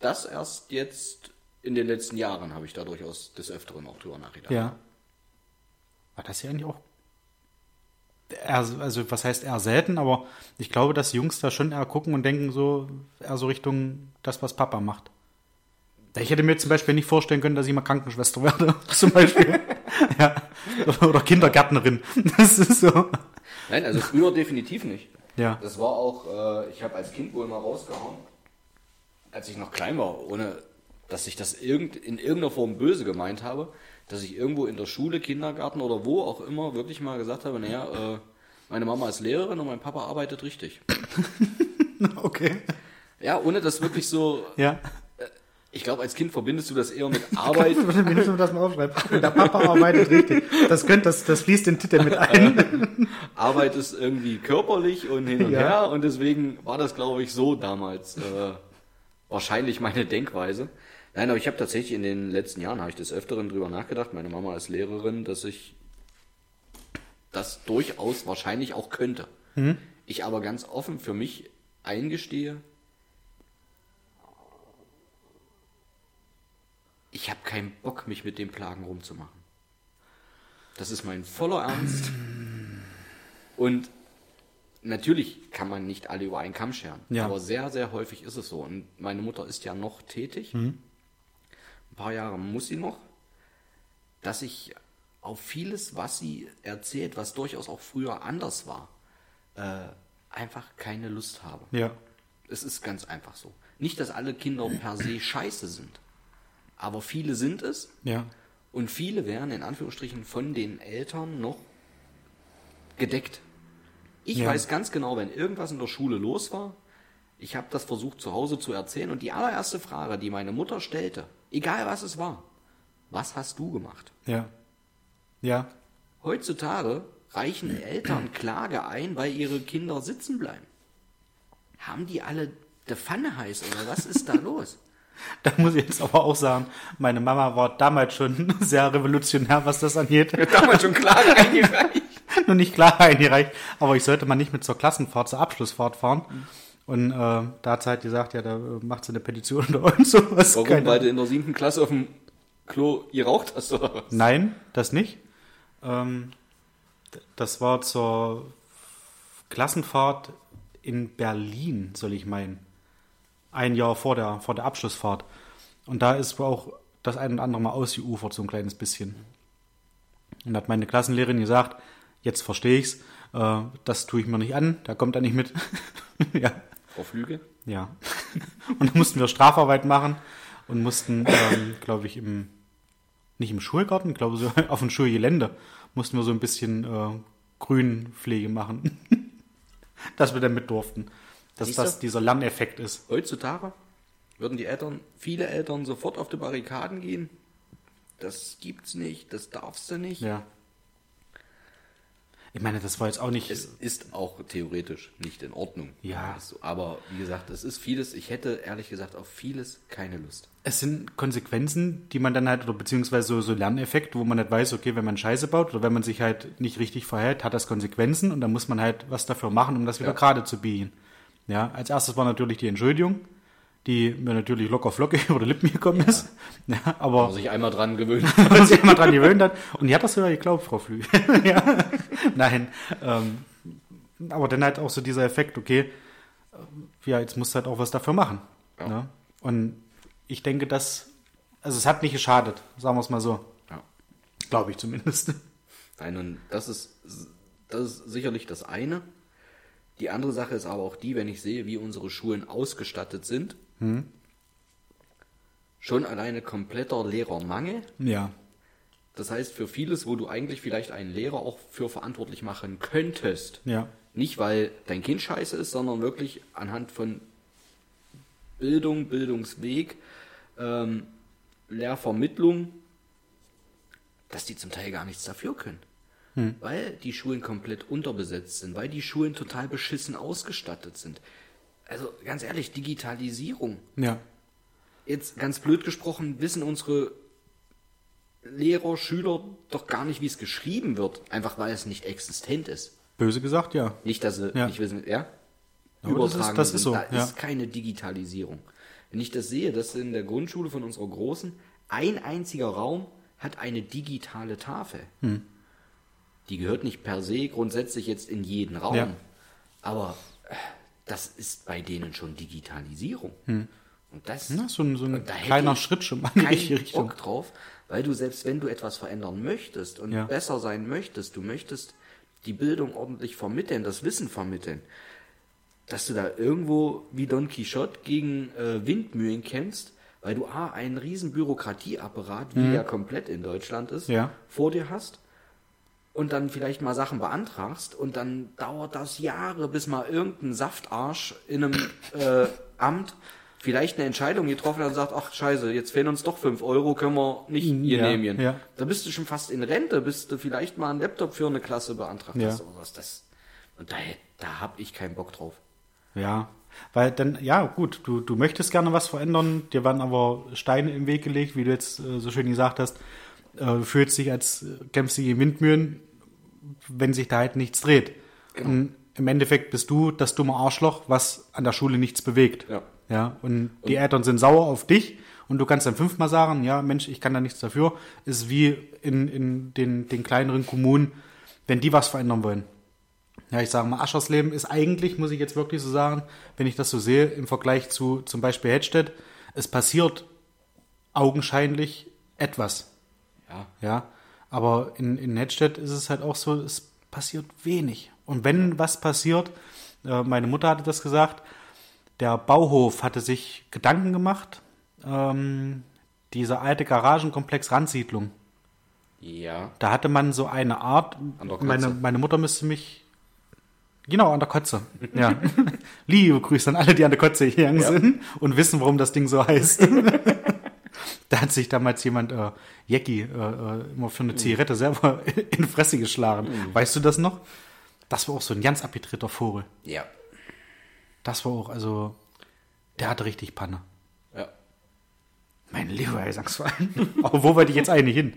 Das erst jetzt in den letzten Jahren habe ich da durchaus des Öfteren auch drüber nachgedacht. ja. War das ja eigentlich auch. Eher, also, was heißt eher selten, aber ich glaube, dass Jungs da schon eher gucken und denken so, eher so Richtung das, was Papa macht. Ich hätte mir zum Beispiel nicht vorstellen können, dass ich mal Krankenschwester <laughs> werde, zum Beispiel. <laughs> ja. Oder Kindergärtnerin. <laughs> Das ist so. Nein, also früher definitiv nicht. Ja. Das war auch, äh, ich habe als Kind wohl mal rausgehauen, als ich noch klein war, ohne dass ich das irgend, in irgendeiner Form böse gemeint habe, dass ich irgendwo in der Schule, Kindergarten oder wo auch immer wirklich mal gesagt habe, naja, äh, meine Mama ist Lehrerin und mein Papa arbeitet richtig. <laughs> Okay. Ja, ohne das wirklich so, Ja. Ich glaube, als Kind verbindest du das eher mit <laughs> Arbeit. Wenn ich mir das mal aufschreibe. Der Papa arbeitet richtig. Das, könnte, das, das fließt den Titel mit ein. <laughs> Arbeit ist irgendwie körperlich und hin und Ja. her und deswegen war das, glaube ich, so damals äh, wahrscheinlich meine Denkweise. Nein, aber ich habe tatsächlich in den letzten Jahren, habe ich des Öfteren drüber nachgedacht, meine Mama ist Lehrerin, dass ich das durchaus wahrscheinlich auch könnte. Ich aber ganz offen für mich eingestehe, ich habe keinen Bock, mich mit dem Plagen rumzumachen. Das ist mein voller Ernst. Und natürlich kann man nicht alle über einen Kamm scheren, Ja. aber sehr, sehr häufig ist es so. Und meine Mutter ist ja noch tätig. Ein paar Jahre muss sie noch, dass ich auf vieles, was sie erzählt, was durchaus auch früher anders war, äh, einfach keine Lust habe. Ja. Es ist ganz einfach so. Nicht, dass alle Kinder per se scheiße sind, aber viele sind es Ja. und viele werden in Anführungsstrichen von den Eltern noch gedeckt. Ich Ja. weiß ganz genau, wenn irgendwas in der Schule los war, ich habe das versucht zu Hause zu erzählen und die allererste Frage, die meine Mutter stellte, egal was es war, was hast du gemacht? Ja. Ja. Heutzutage reichen Eltern Klage ein, weil ihre Kinder sitzen bleiben. Haben die alle der Pfanne heiß oder was ist da <laughs> los? <laughs> Da muss ich jetzt aber auch sagen, meine Mama war damals schon <laughs> sehr revolutionär, was das angeht. Damals schon Klage <laughs> eingereicht. Nur nicht klar eingereicht, aber ich sollte mal nicht mit zur Klassenfahrt, zur Abschlussfahrt fahren. Und äh, da hat sie halt gesagt, ja, da macht sie eine Petition oder irgend sowas. Warum? Keine- Weil du in der siebten Klasse auf dem Klo geraucht hast oder was? Nein, das nicht. Ähm, das war zur Klassenfahrt in Berlin, soll ich meinen. Ein Jahr vor der, vor der Abschlussfahrt. Und da ist auch das ein oder andere Mal ausgeufert, so ein kleines bisschen. Und da hat meine Klassenlehrerin gesagt, jetzt verstehe ich's, äh, das tue ich mir nicht an, da kommt er nicht mit. <laughs> ja. Frau Flüge? Ja. <laughs> Und dann mussten wir Strafarbeit machen und mussten, ähm, glaube ich, im, nicht im Schulgarten, glaube so auf dem Schulgelände, mussten wir so ein bisschen äh, Grünpflege machen. <laughs> Dass wir dann mit durften. Dass Siehst das du? dieser Lerneffekt ist. Heutzutage würden die Eltern, viele Eltern sofort auf die Barrikaden gehen. Das gibt's nicht, das darfst du nicht. Ja. Ich meine, das war jetzt auch nicht. Es ist auch theoretisch nicht in Ordnung. Ja. Aber wie gesagt, es ist vieles, ich hätte ehrlich gesagt auf vieles keine Lust. Es sind Konsequenzen, die man dann halt, oder beziehungsweise so, so Lerneffekte, wo man nicht weiß, okay, wenn man Scheiße baut oder wenn man sich halt nicht richtig verhält, hat das Konsequenzen und dann muss man halt was dafür machen, um das wieder Ja. gerade zu biegen. Ja, als erstes war natürlich die Entschuldigung, die mir natürlich locker flockig <laughs> über die Lippen gekommen ist. Ja, aber Muss sich einmal dran gewöhnen. <laughs> man sich immer dran gewöhnt hat. Und die hat das sogar geglaubt, Frau Flügel. <laughs> ja. Nein. Ähm, aber dann halt auch so dieser Effekt, okay, äh, ja, jetzt musst du halt auch was dafür machen. Ja. Ne? Und ich denke, dass, also es hat nicht geschadet, sagen wir es mal so. ja. Glaube ich zumindest. Nein, und das ist, das ist sicherlich das eine. Die andere Sache ist aber auch die, wenn ich sehe, wie unsere Schulen ausgestattet sind. Schon alleine kompletter Lehrermangel. Ja. Das heißt, für vieles, wo du eigentlich vielleicht einen Lehrer auch für verantwortlich machen könntest. Ja. Nicht, weil dein Kind scheiße ist, sondern wirklich anhand von Bildung, Bildungsweg, ähm, Lehrvermittlung, dass die zum Teil gar nichts dafür können. Weil die Schulen komplett unterbesetzt sind, weil die Schulen total beschissen ausgestattet sind. Also ganz ehrlich, Digitalisierung. Ja. Jetzt ganz blöd gesprochen, wissen unsere Lehrer, Schüler doch gar nicht, wie es geschrieben wird, einfach weil es nicht existent ist. Böse gesagt, ja. Nicht, dass sie Ja. nicht wissen, ja? Aber das ist- das ist so, Da ja. ist keine Digitalisierung. Wenn ich das sehe, dass in der Grundschule von unserer Großen ein einziger Raum hat eine digitale Tafel. Hm. Die gehört nicht per se grundsätzlich jetzt in jeden Raum. Ja. Aber äh, das ist bei denen schon Digitalisierung. Und das Ja, so ein- so ein kleiner Schritt schon mal in die richtige Richtung. Bock drauf, weil du selbst wenn du etwas verändern möchtest und Ja. besser sein möchtest, du möchtest die Bildung ordentlich vermitteln, das Wissen vermitteln, dass du da irgendwo wie Don Quixote gegen äh, Windmühlen kämpfst, weil du A, einen riesen Bürokratieapparat, wie er komplett in Deutschland ist, Mhm. Ja. vor dir hast und dann vielleicht mal Sachen beantragst und dann dauert das Jahre, bis mal irgendein Saftarsch in einem äh, Amt vielleicht eine Entscheidung getroffen hat und sagt, ach scheiße, jetzt fehlen uns doch 5 Euro, können wir nicht Ja, genehmigen. ja. Da bist du schon fast in Rente, bis du vielleicht mal einen Laptop für eine Klasse beantragt Ja. hast oder was. Das, und da, da hab ich keinen Bock drauf. Ja, weil dann, ja gut, du, du möchtest gerne was verändern, dir werden aber Steine im Weg gelegt, wie du jetzt äh, so schön gesagt hast. Äh, du fühlst dich, als kämpfst du gegen Windmühlen, wenn sich da halt nichts dreht. Genau. Und im Endeffekt bist du das dumme Arschloch, was an der Schule nichts bewegt. Ja. Ja, und die Eltern sind sauer auf dich und du kannst dann fünfmal sagen, ja, Mensch, ich kann da nichts dafür. Ist wie in, in den, den kleineren Kommunen, wenn die was verändern wollen. ja, ich sage mal, Aschersleben ist eigentlich, muss ich jetzt wirklich so sagen, wenn ich das so sehe, im Vergleich zu zum Beispiel Hedstedt, es passiert augenscheinlich etwas. Ja. Ja, aber in, in Hedstedt ist es halt auch so, es passiert wenig. Und wenn was passiert, äh, meine Mutter hatte das gesagt, der Bauhof hatte sich Gedanken gemacht, ähm, dieser alte Garagenkomplex Randsiedlung. Ja. Da hatte man so eine Art, meine, meine Mutter müsste mich, genau, an der Kotze. Ja. <laughs> Liebe Grüße an alle, die an der Kotze gegangen Ja. sind und wissen, warum das Ding so heißt. <laughs> da hat sich damals jemand, äh, Jackie, äh, äh, immer für eine Zigarette selber <laughs> in die Fresse geschlagen. Weißt du das noch? Das war auch so ein ganz abgedrehter Vogel. Ja. Das war auch, also, der hatte richtig Panne. Ja. Mein lieber Gesangsverein. <laughs> Aber wo wollte ich jetzt eigentlich hin?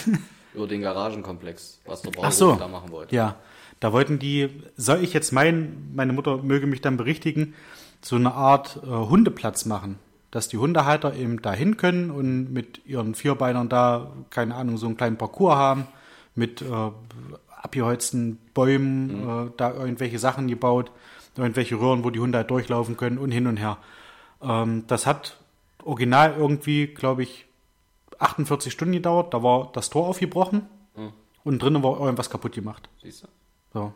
<laughs> Über den Garagenkomplex, was der Ach Bauhof so. da machen wollte. Ja, da wollten die, soll ich jetzt meinen, meine Mutter möge mich dann berichtigen, so eine Art äh, Hundeplatz machen. Dass die Hundehalter eben da hin können und mit ihren Vierbeinern da, keine Ahnung, so einen kleinen Parcours haben, mit äh, abgeholzten Bäumen, äh, da irgendwelche Sachen gebaut, irgendwelche Röhren, wo die Hunde halt durchlaufen können und hin und her. Ähm, das hat original irgendwie, glaube ich, 48 Stunden gedauert. Da war das Tor aufgebrochen und drinnen war irgendwas kaputt gemacht. Siehst du? So.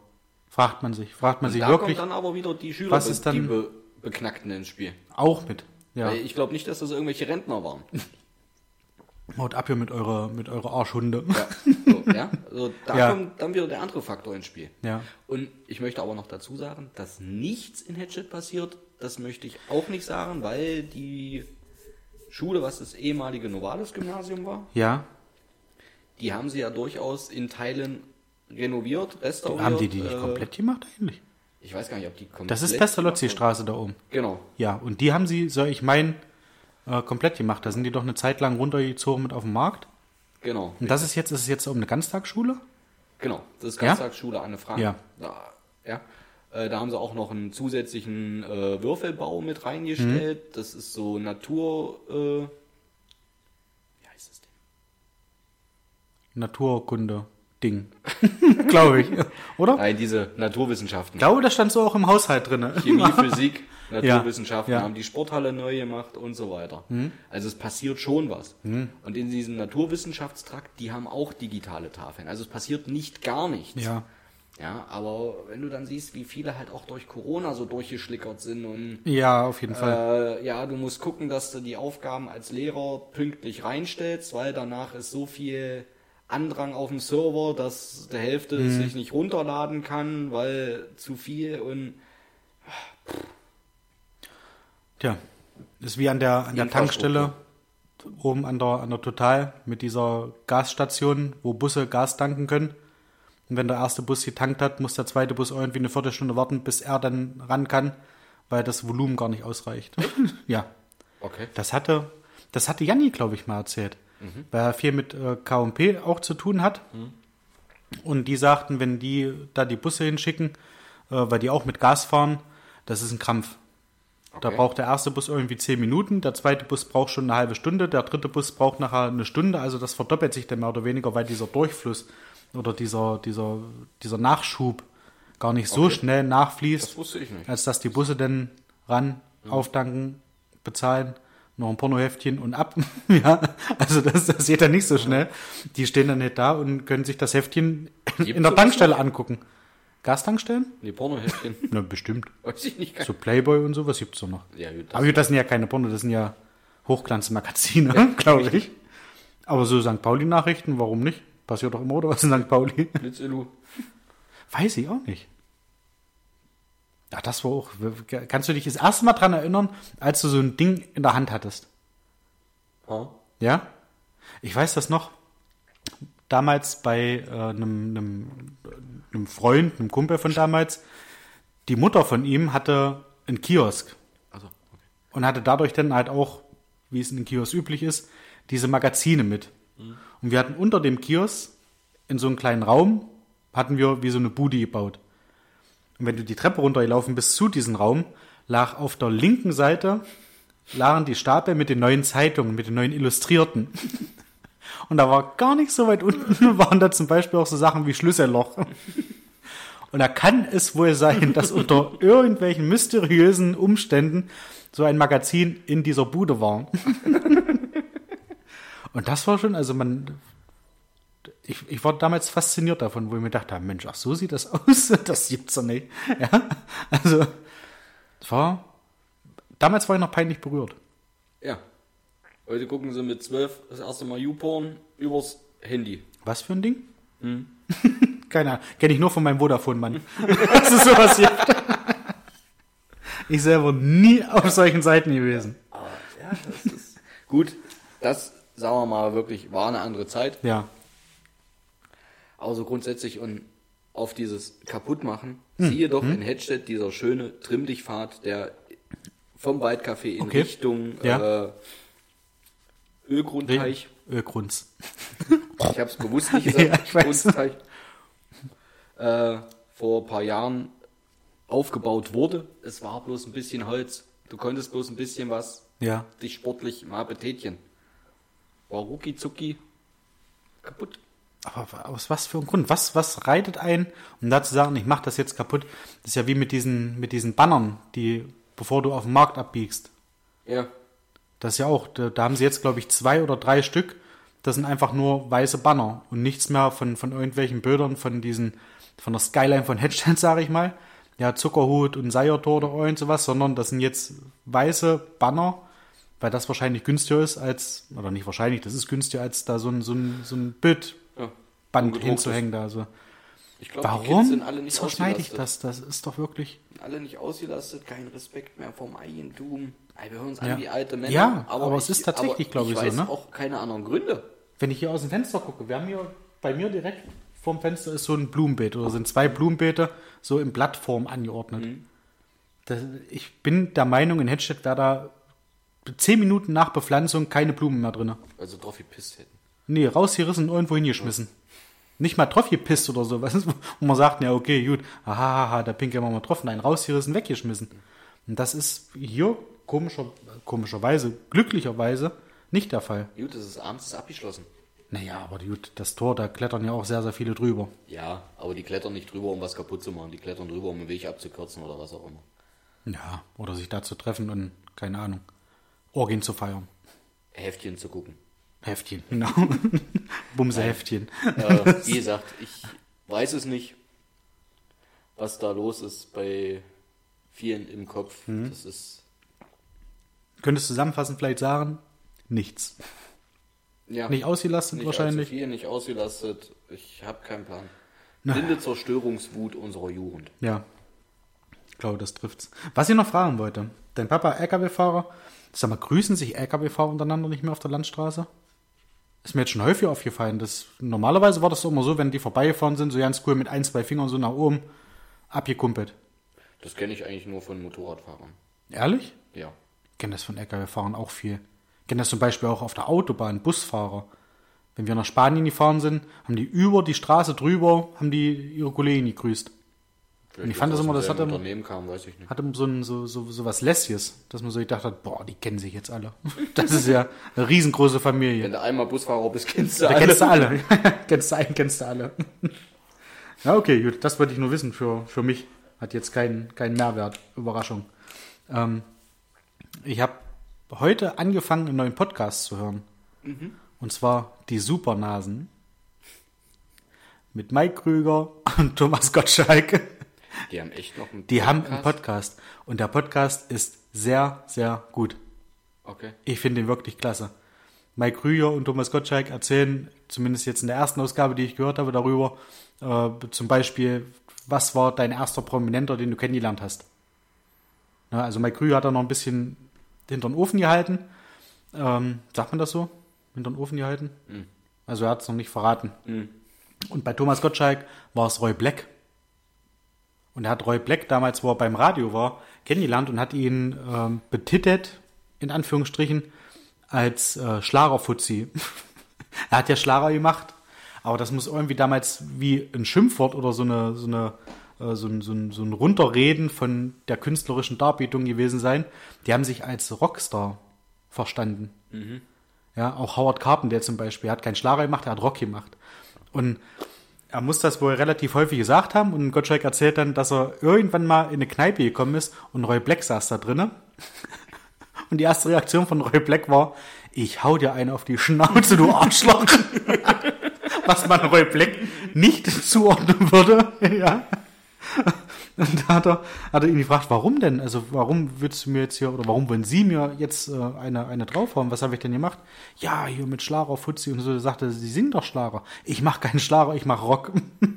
Fragt man sich, fragt man sich da wirklich kommt dann aber wieder die Schüler, Was ist dann- die Be Beknackten ins Spiel. auch mit. Ja. Weil ich glaube nicht, dass das irgendwelche Rentner waren. <laughs> Haut ab hier mit eurer, mit eurer Arschhunde. Ja, so, <laughs> ja? Also da Ja. kommt dann wieder der andere Faktor ins Spiel. Ja. Und ich möchte aber noch dazu sagen, dass nichts in Hatchet passiert, das möchte ich auch nicht sagen, weil die Schule, was das ehemalige Novalis-Gymnasium war, Ja. die haben sie ja durchaus in Teilen renoviert, restauriert. Haben die die nicht äh, komplett gemacht eigentlich? Ich weiß gar nicht, ob die komplett. Das ist Pestalozzi-Straße da oben. Genau. Ja, und die haben sie, soll ich meinen, äh, komplett gemacht. Da sind die doch eine Zeit lang runtergezogen mit auf den Markt. Genau. Und das ist jetzt, ist es jetzt um eine Ganztagsschule? Genau, das ist Ja? Ganztagsschule Anne Frank. Ja. Da, ja. Äh, da haben sie auch noch einen zusätzlichen äh, Würfelbau mit reingestellt. Mhm. Das ist so Natur. Äh, wie heißt das denn? Naturkunde-Ding. <laughs> Glaube ich. Oder? Nein, diese Naturwissenschaften. Ich glaube, das stand so auch im Haushalt drin. Chemie, <laughs> Physik, Naturwissenschaften ja. Mhm. haben die Sporthalle neu gemacht und so weiter. Also es passiert schon was. Und in diesem Naturwissenschaftstrakt, die haben auch digitale Tafeln. Also es passiert nicht gar nichts. Ja. Ja, aber wenn du dann siehst, wie viele halt auch durch Corona so durchgeschlickert sind und Ja, auf jeden Fall. äh, ja, du musst gucken, dass du die Aufgaben als Lehrer pünktlich reinstellst, weil danach ist so viel Andrang auf dem Server, dass der Hälfte Mhm. sich nicht runterladen kann, weil zu viel und Tja, ist wie an der, an der Tankstelle oben an der, an der Total mit dieser Gasstation, wo Busse Gas tanken können. Und wenn der erste Bus getankt hat, muss der zweite Bus irgendwie eine Viertelstunde warten, bis er dann ran kann, weil das Volumen gar nicht ausreicht. ja, okay. das hatte, das hatte Janni, glaube ich, mal erzählt. Weil er viel mit äh, K&P auch zu tun hat. Und die sagten, wenn die da die Busse hinschicken, äh, weil die auch mit Gas fahren, das ist ein Krampf. Da Okay. braucht der erste Bus irgendwie zehn Minuten, der zweite Bus braucht schon eine halbe Stunde, der dritte Bus braucht nachher eine Stunde. Also das verdoppelt sich dann mehr oder weniger, weil dieser Durchfluss oder dieser, dieser, dieser Nachschub gar nicht so Okay. schnell nachfließt, Das als dass die Busse dann ran, auftanken, bezahlen, noch ein Pornoheftchen und ab. <laughs> ja, also das, das geht dann nicht so schnell. Die stehen dann nicht da und können sich das Heftchen in der Tankstelle angucken. Gastankstellen? Nee, Pornoheftchen. <laughs> Na, bestimmt. Weiß ich nicht. So Playboy und sowas gibt's doch noch. Ja, gut, das- Aber gut, das sind ja keine Porno, das sind ja Hochglanzmagazine, <laughs> glaube ich. Aber so St. Pauli-Nachrichten, warum nicht? Passiert doch immer, oder was in St. Pauli? Blitzilu. Weiß ich auch nicht. Ja, das war auch. Kannst du dich das erste Mal dran erinnern, als du so ein Ding in der Hand hattest? Ah. Ja? Ich weiß das noch. Damals bei äh, einem, einem Freund, einem Kumpel von damals, die Mutter von ihm hatte einen Kiosk Also, okay. und hatte dadurch dann halt auch, wie es in den Kiosk üblich ist, diese Magazine mit. Und wir hatten unter dem Kiosk in so einem kleinen Raum, hatten wir wie so eine Bude gebaut. Und wenn du die Treppe runtergelaufen bist zu diesem Raum, lag auf der linken Seite lagen die Stapel mit den neuen Zeitungen, mit den neuen Illustrierten. <laughs> Und da war gar nicht so weit unten, <laughs> waren da zum Beispiel auch so Sachen wie Schlüsselloch. Und da kann es wohl sein, dass unter irgendwelchen mysteriösen Umständen so ein Magazin in dieser Bude war. <laughs> Und das war schon, also man, ich, ich war damals fasziniert davon, wo ich mir dachte, Mensch, ach so sieht das <laughs> aus, das gibt's doch nicht. Ja, also, es war, damals war ich noch peinlich berührt. Ja. Heute gucken sie mit 12 das erste Mal YouPorn übers Handy. Was für ein Ding? <laughs> Keine Ahnung. Kenne ich nur von meinem Vodafone-Mann. <laughs> dass es sowas gibt. Ich selber nie auf solchen Seiten gewesen. Aber ja, das ist gut. Das, sagen wir mal, wirklich war eine andere Zeit. Ja. Aber so grundsätzlich und auf dieses Kaputtmachen, siehe doch in Hedstedt dieser schöne Trimm-Dich-Pfad, der vom Waldcafé in Okay. Richtung Ja. äh, Ölgrundteich. Ölgrunz. <laughs> Ich habe es bewusst nicht gesagt. <laughs> Ja. Grundteich. Äh, vor ein paar Jahren aufgebaut wurde. Es war bloß ein bisschen Holz. Du konntest bloß ein bisschen was Ja. dich sportlich mal betätigen. War rucki zucki kaputt. Aber aus was für ein Grund? Was, was reitet ein, um da zu sagen, ich mache das jetzt kaputt? Das ist ja wie mit diesen, mit diesen Bannern, die, bevor du auf den Markt abbiegst. Ja, Das ist ja auch, da, da haben sie jetzt, glaube ich, zwei oder drei Stück. Das sind einfach nur weiße Banner und nichts mehr von, von irgendwelchen Bildern von diesen, von der Skyline von Hedstedt, <laughs> sage ich mal. Ja, Zuckerhut und Seiertor oder irgend sowas, sondern das sind jetzt weiße Banner, weil das wahrscheinlich günstiger ist als, oder nicht wahrscheinlich, das ist günstiger als da so ein, so ein, so ein Bildband ja. Ungedrucktes. hinzuhängen da. So. Ich alle Warum nicht zerschneide ich das? Das ist doch wirklich. Alle nicht ausgelastet, kein Respekt mehr vom Eigentum. Ey, Wir hören uns Ja. an wie alte Männer. Ja, aber es ist tatsächlich, aber glaube ich, so, weiß ne? auch keine anderen Gründe. Wenn ich hier aus dem Fenster gucke, wir haben hier bei mir direkt vorm Fenster ist so ein Blumenbeet oder sind zwei Blumenbeete so in Blattform angeordnet. Mhm. Das, ich bin der Meinung, in Hedstedt wäre da zehn Minuten nach Bepflanzung keine Blumen mehr drin. Also drauf gepisst hätten. Nee, rausgerissen und irgendwo hingeschmissen. Nicht mal drauf gepisst oder so, was, <laughs> wo man sagt, ja, okay, gut, aha, aha, da pinkeln wir mal drauf. Nein, rausgerissen, weggeschmissen. Und das ist hier komischer, komischerweise, glücklicherweise nicht der Fall. Gut, das ist abends ist abgeschlossen. Naja, aber gut, das Tor, da klettern ja auch sehr, sehr viele drüber. Ja, aber die klettern nicht drüber, um was kaputt zu machen. Die klettern drüber, um den Weg abzukürzen oder was auch immer. Ja, oder sich da zu treffen und, keine Ahnung, Orgien zu feiern. Heftchen zu gucken. Heftchen, genau. <laughs> Bumse Heftchen. äh, <laughs> wie gesagt, ich weiß es nicht, was da los ist bei vielen im Kopf. Mhm. Das ist, Könntest du zusammenfassend vielleicht sagen? Nichts. ja, Nicht ausgelastet nicht wahrscheinlich. viel, nicht ausgelastet. Ich habe keinen Plan. Blinde Zerstörungswut unserer Jugend. Ja. Ich glaube, das trifft's. Was ich noch fragen wollte. Dein Papa LKW-Fahrer. Sag mal, grüßen sich LKW-Fahrer untereinander nicht mehr auf der Landstraße? Ist mir jetzt schon häufig aufgefallen. Das, normalerweise war das immer so, wenn die vorbeigefahren sind, so ganz cool mit ein, zwei Fingern so nach oben abgekumpelt. Das kenne ich eigentlich nur von Motorradfahrern. Ehrlich? Ja. Ich kenne das von LKW-Fahrern auch viel. Ich kenne das zum Beispiel auch auf der Autobahn, Busfahrer. Wenn wir nach Spanien gefahren sind, haben die über die Straße drüber, haben die ihre Kollegen gegrüßt. Vielleicht ich fand das immer, das hat demselben immer- Unternehmen kam. Hatte so, ein, so, so, so was Lässiges, dass man so gedacht hat, boah, die kennen sich jetzt alle. <laughs> Das ist ja eine riesengroße Familie. Wenn du einmal Busfahrer bist, kennst du Da alle. kennst du alle. <laughs> <laughs> kennst du einen, kennst du alle. ja, okay, gut. Das wollte ich nur wissen für, für mich. Hat jetzt keinen keinen Mehrwert. Überraschung. Ähm, ich habe heute angefangen, einen neuen Podcast zu hören. Und zwar die Supernasen. Mit Mike Krüger und Thomas Gottschalk. Die haben echt noch einen Die haben einen Podcast. Und der Podcast ist sehr, sehr gut. Okay. Ich finde ihn wirklich klasse. Mike Krüger und Thomas Gottschalk erzählen, zumindest jetzt in der ersten Ausgabe, die ich gehört habe, darüber, äh, zum Beispiel, was war dein erster Prominenter, den du kennengelernt hast. Ja, also Mike Krüger hat da noch ein bisschen hinter den Ofen gehalten. Ähm, sagt man das so? Hinter den Ofen gehalten? Also er hat es noch nicht verraten. Und bei Thomas Gottschalk war es Roy Black. Und er hat Roy Black damals, wo er beim Radio war, kennengelernt und hat ihn ähm, betitelt, in Anführungsstrichen, als äh, Schlagerfuzzi. <laughs> er hat ja Schlager gemacht, aber das muss irgendwie damals wie ein Schimpfwort oder so eine, so eine äh, so ein, so, ein, so ein Runterreden von der künstlerischen Darbietung gewesen sein. Die haben sich als Rockstar verstanden. Ja, auch Howard Carpenter zum Beispiel, er hat keinen Schlager gemacht, er hat Rock gemacht. Und er muss das wohl relativ häufig gesagt haben und Gottschalk erzählt dann, dass er irgendwann mal in eine Kneipe gekommen ist und Roy Black saß da drinnen. <laughs> Und die erste Reaktion von Roy Black war, ich hau dir einen auf die Schnauze, du Arschloch. <laughs> Was man Roy Black nicht zuordnen würde. <laughs> ja. Und da hat er, hat er ihn gefragt, warum denn? Also warum willst du mir jetzt hier, oder warum wollen Sie mir jetzt äh, eine, eine draufhauen? Was habe ich denn gemacht? Ja, hier mit Schlager, Fuzzi und so. Er sagte, Sie singen doch Schlager. Ich mache keinen Schlager, ich mache Rock. <laughs>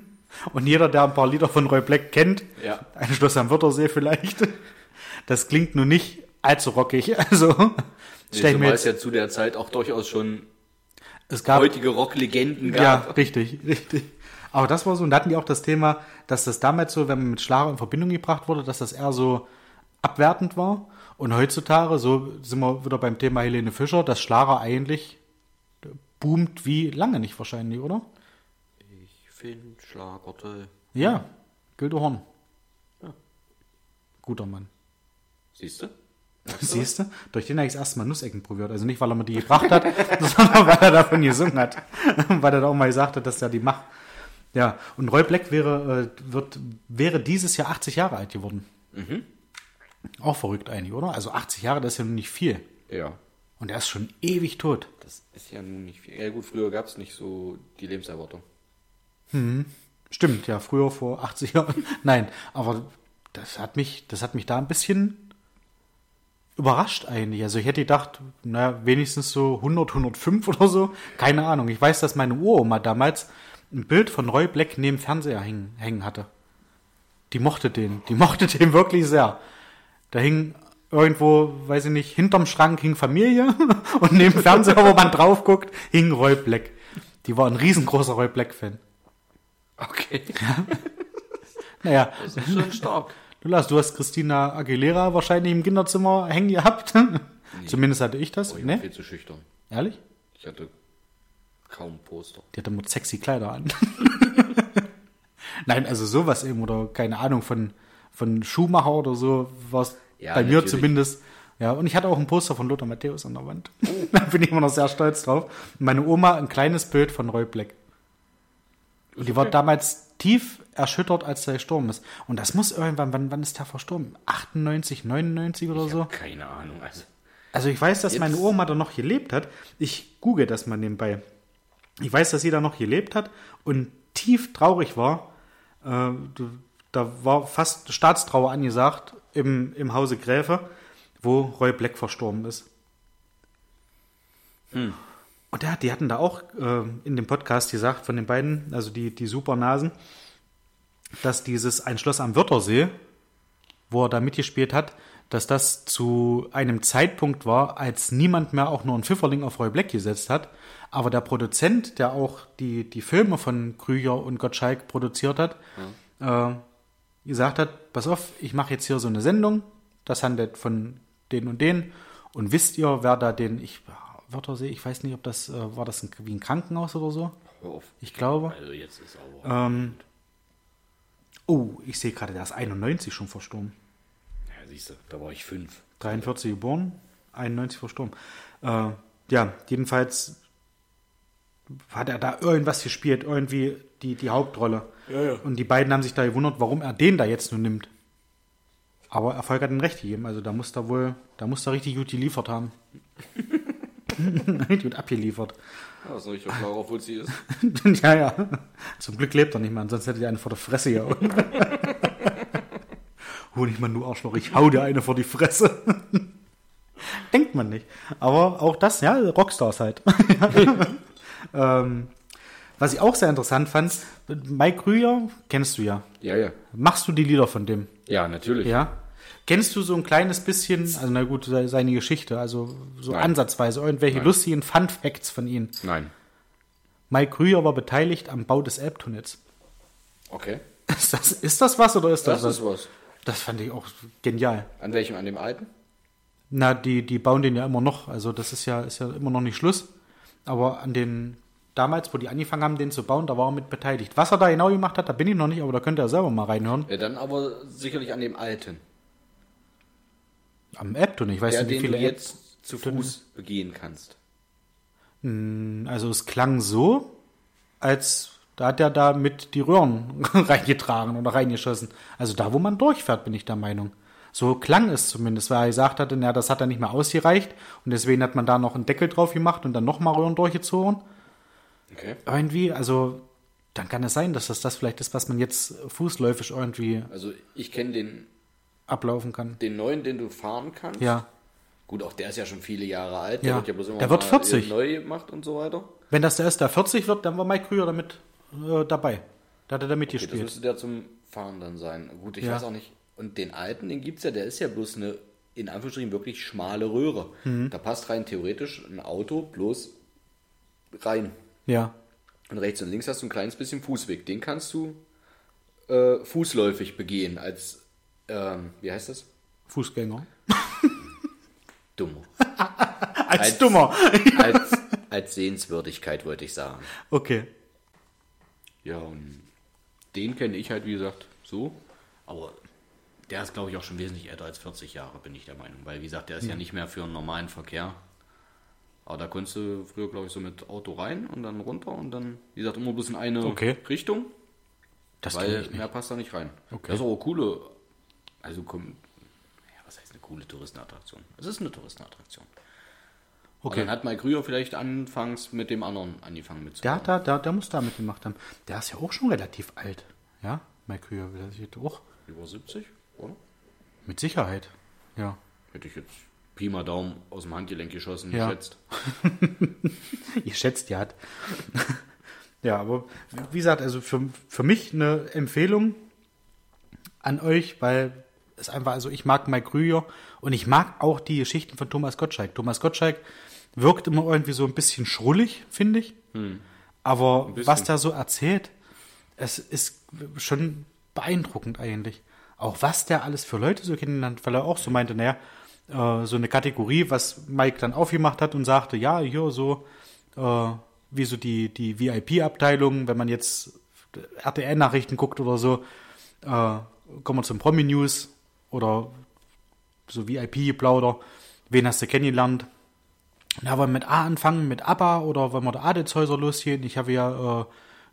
Und jeder, der ein paar Lieder von Roy Black kennt, Ja. ein Schloss am Wörthersee vielleicht, <laughs> das klingt nun nicht allzu rockig. <laughs> Also stell ich mir jetzt, es ja zu der Zeit auch durchaus schon es gab heutige Rocklegenden gab. Ja, richtig, richtig. Aber das war so, und da hatten die auch das Thema, dass das damals so, wenn man mit Schlager in Verbindung gebracht wurde, dass das eher so abwertend war. Und heutzutage, so sind wir wieder beim Thema Helene Fischer, dass Schlager eigentlich boomt wie lange nicht wahrscheinlich, oder? Ich finde Schlager toll. Ja, Gildo Horn. Guter Mann. Siehst du? <laughs> Siehst du? Durch den habe ich das erste Mal Nussecken probiert. Also nicht, weil er mir die gebracht hat, <laughs> sondern weil er davon gesungen hat. <laughs> weil er da auch mal gesagt hat, dass er die macht. Ja, und Roy Black wäre, äh, wird, wäre dieses Jahr 80 Jahre alt geworden. Auch verrückt eigentlich, oder? Also 80 Jahre, das ist ja nun nicht viel. Ja. Und er ist schon ewig tot. Das ist ja nun nicht viel. Ja gut, früher gab es nicht so die Lebenserwartung. Stimmt, ja, früher vor 80 Jahren. <laughs> Nein, aber das hat mich, das hat mich da ein bisschen überrascht eigentlich. Also ich hätte gedacht, na, wenigstens so 100, 105 oder so. Keine Ahnung. Ich weiß, dass meine Uroma damals ein Bild von Roy Black neben Fernseher hängen, hängen hatte. Die mochte den. Die mochte <laughs> den wirklich sehr. Da hing irgendwo, weiß ich nicht, hinterm Schrank hing Familie <laughs> und neben Fernseher, wo man drauf guckt, hing Roy Black. Die war ein riesengroßer Roy Black-Fan. Okay. <laughs> Naja, Das ist schon stark. du Lars, du hast Christina Aguilera wahrscheinlich im Kinderzimmer hängen gehabt. Zumindest hatte ich das. Oh, ich war ne? viel zu schüchtern. Ehrlich? Ich hatte kaum Poster. Die hatte immer sexy Kleider an. <laughs> Nein, also sowas eben oder keine Ahnung von, von Schuhmacher oder so war es Ja, bei mir natürlich. zumindest. Ja, und ich hatte auch ein Poster von Lothar Matthäus an der Wand. <laughs> da bin ich immer noch sehr stolz drauf. Meine Oma ein kleines Bild von Roy Black. Und die war damals tief erschüttert, als er gestorben ist. Und das muss irgendwann, wann, wann ist der verstorben? 98, 99 oder so? Keine Ahnung. Also, Also ich weiß, dass Jetzt- meine Oma da noch gelebt hat. Ich google das mal nebenbei. Ich weiß, dass sie da noch gelebt hat und tief traurig war. Äh, da war fast Staatstrauer angesagt im, im Hause Gräfe, wo Roy Black verstorben ist. Und der, die hatten da auch äh, in dem Podcast gesagt von den beiden, also die, die Supernasen, dass dieses Ein Schloss am Wörthersee, wo er da mitgespielt hat, dass das zu einem Zeitpunkt war, als niemand mehr auch nur einen Pfifferling auf Roy Black gesetzt hat. Aber der Produzent, der auch die, die Filme von Krüger und Gottschalk produziert hat, äh, gesagt hat, pass auf, ich mache jetzt hier so eine Sendung, das handelt von den und den. Und wisst ihr, wer da den, ich, Wörthersee, ich weiß nicht, ob das, äh, war das ein, wie ein Krankenhaus oder so? Ich glaube. Also jetzt ist aber. Ähm, oh, ich sehe gerade, der ist 91 schon verstorben. Siehst du, da war ich fünf. 43 geboren, 91 verstorben. Äh, ja, jedenfalls hat er da irgendwas gespielt, irgendwie die, die Hauptrolle. Ja, ja. Und die beiden haben sich da gewundert, warum er den da jetzt nur nimmt. Aber Erfolg hat ihn recht gegeben. Also da muss er wohl, da muss er richtig gut geliefert haben. <laughs> richtig gut abgeliefert. Ja, ist noch nicht klar, obwohl sie ist. <laughs> ja, ja. Zum Glück lebt er nicht mehr, ansonsten hätte er eine vor der Fresse gehauen. <laughs> Mal nur Arschloch, ich hau dir eine vor die Fresse. <laughs> Denkt man nicht. Aber auch das, ja, Rockstars halt. <laughs> ähm, was ich auch sehr interessant fand, Mike Krüger, kennst du ja. Ja, ja. Machst du die Lieder von dem? Ja, natürlich. Ja. Kennst du so ein kleines bisschen, also na gut, se- seine Geschichte, also so Nein. ansatzweise, irgendwelche Nein. lustigen Fun Facts von ihm? Nein. Mike Krüger war beteiligt am Bau des Elbtunnels. Okay. <laughs> Ist das, ist das was oder ist das, Das was? ist was. Das fand ich auch genial. An welchem? An dem alten? Na, die, die bauen den ja immer noch. Also das ist ja, ist ja immer noch nicht Schluss. Aber an den damals, wo die angefangen haben, den zu bauen, da war er mit beteiligt. Was er da genau gemacht hat, da bin ich noch nicht, aber da könnt ihr selber mal reinhören. Ja, dann aber sicherlich an dem alten. Am Elbtunnel. Ich weiß Der, nicht, wie den viele du jetzt zu Fuß begehen kannst. Also es klang so, als Da hat er da mit die Röhren <laughs> reingetragen oder reingeschossen. Also da, wo man durchfährt, bin ich der Meinung. So klang es zumindest, weil er gesagt hatte, na, das hat er nicht mehr ausgereicht und deswegen hat man da noch einen Deckel drauf gemacht und dann nochmal Röhren durchgezogen. Okay. Irgendwie, also dann kann es sein, dass das das vielleicht ist, was man jetzt fußläufig irgendwie Also ich kenne den, ablaufen kann. den neuen, den du fahren kannst. Ja. Gut, auch der ist ja schon viele Jahre alt. Ja. Der wird ja bloß immer Der wird mal 40. neu gemacht und so weiter. Wenn das der ist, der 40 wird, dann war Mike Krüger damit äh, dabei. Da hat er da Okay, das mitgespielt. müsste der zum Fahren dann sein. Gut, ich Ja. weiß auch nicht. Und den alten, den gibt's ja, der ist ja bloß eine, in Anführungsstrichen, wirklich schmale Röhre. Mhm. Da passt rein theoretisch ein Auto bloß rein. ja. Und rechts und links hast du ein kleines bisschen Fußweg. Den kannst du äh, fußläufig begehen als, ähm, wie heißt das? Fußgänger. <laughs> Dummer. <laughs> Als, Als- Dummer. Als, als Sehenswürdigkeit wollte ich sagen. Okay. Ja, und den kenne ich halt, wie gesagt, so. Aber der ist, glaube ich, auch schon wesentlich älter als 40 Jahre, bin ich der Meinung. Weil, wie gesagt, der ist ja nicht mehr für einen normalen Verkehr. Aber da konntest du früher, glaube ich, so mit Auto rein und dann runter und dann, wie gesagt, immer bis in eine Okay. Richtung, Das weil mehr passt da nicht rein. Okay. Das ist aber coole, also komm, ja, was heißt eine coole Touristenattraktion? Es ist eine Touristenattraktion. Okay. Okay. dann hat Mike Rühr vielleicht anfangs mit dem anderen angefangen Der, mitzumachen. der, der, der muss da mitgemacht haben. Der ist ja auch schon relativ alt. Ja, Mike Krüger. Der sieht auch Über 70, oder? mit Sicherheit. Ja. Hätte ich jetzt Pi mal Daumen aus dem Handgelenk geschossen, Ja. geschätzt. <laughs> Ihr schätzt ja. ja, aber wie gesagt, also für, für mich eine Empfehlung an euch, weil es einfach, also ich mag Mike Krüger und ich mag auch die Geschichten von Thomas Gottschalk. Thomas Gottschalk wirkt immer irgendwie so ein bisschen schrullig, finde ich. Aber bisschen. was der so erzählt, es ist schon beeindruckend eigentlich. Auch was der alles für Leute so kennenlernt, weil er auch so meinte, naja, äh, so eine Kategorie, was Mike dann aufgemacht hat und sagte, ja, hier so, äh, wie so die, die VIP-Abteilung, wenn man jetzt RTL-Nachrichten guckt oder so, äh, kommen wir zum Promi-News oder so VIP-Plauder, wen hast du kennengelernt? Na, wollen wir mit A anfangen, mit ABBA oder wollen wir der Adelshäuser losgehen? Ich habe ja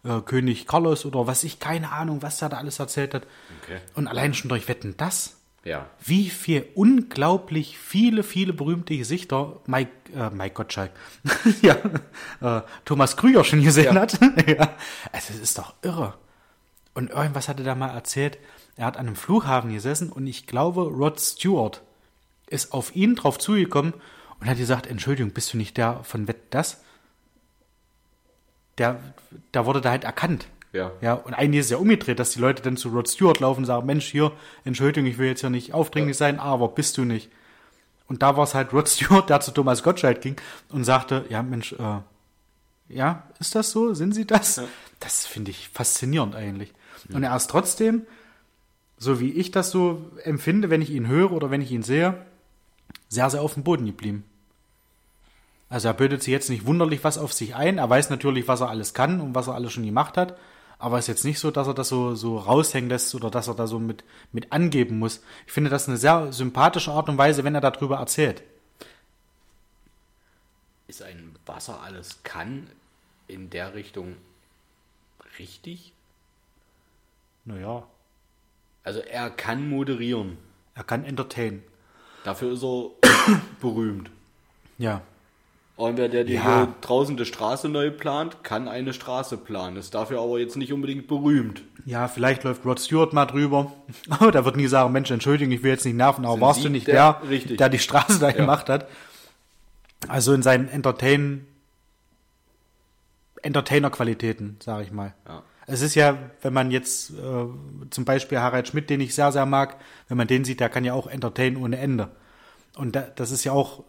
äh, äh, König Carlos oder was ich, keine Ahnung, was der da alles erzählt hat. Okay. Und allein schon durch Wetten, das, Ja. wie viel unglaublich viele, viele berühmte Gesichter Mike, äh, Mike Gottschalk, <laughs> ja, äh, Thomas Krüger schon gesehen Ja. hat. <laughs> ja. Also, es ist doch irre. Und irgendwas hat er da mal erzählt, er hat an einem Flughafen gesessen und ich glaube, Rod Stewart ist auf ihn drauf zugekommen und hat gesagt, Entschuldigung, bist du nicht der von Wett das? Der, der wurde da halt erkannt. Ja. Ja, und eigentlich ist es ja umgedreht, dass die Leute dann zu Rod Stewart laufen und sagen, Mensch, hier, Entschuldigung, ich will jetzt ja nicht aufdringlich sein, aber bist du nicht. Und da war es halt Rod <laughs> Stewart, der zu Thomas Gottschalk ging und sagte, ja, Mensch, äh, ja, ist das so? Sind sie das? Das finde ich faszinierend eigentlich. Und er ist trotzdem, so wie ich das so empfinde, wenn ich ihn höre oder wenn ich ihn sehe, sehr, sehr auf dem Boden geblieben. Also er bildet sich jetzt nicht wunderlich was auf sich ein. Er weiß natürlich, was er alles kann und was er alles schon gemacht hat. Aber es ist jetzt nicht so, dass er das so, so raushängen lässt oder dass er da so mit, mit angeben muss. Ich finde das eine sehr sympathische Art und Weise, wenn er darüber erzählt. Ist ein Wasser alles kann in der Richtung richtig? Naja, Also er kann moderieren. er kann entertain. Dafür ist er <coughs> berühmt. Ja. Und wer der die Ja. draußen die Straße neu plant, kann eine Straße planen. Ist dafür aber jetzt nicht unbedingt berühmt. Ja, vielleicht läuft Rod Stewart mal drüber. <laughs> Oh, da wird nie sagen, Mensch, Entschuldigung, ich will jetzt nicht nerven, aber Sind warst Sie du nicht der- der, Richtig. der die Straße da gemacht hat? Also in seinen Entertain Entertainer-Qualitäten, sage ich mal. Ja. Es ist ja, wenn man jetzt äh, zum Beispiel Harald Schmidt, den ich sehr, sehr mag, wenn man den sieht, der kann ja auch entertainen ohne Ende. Und da, das ist ja auch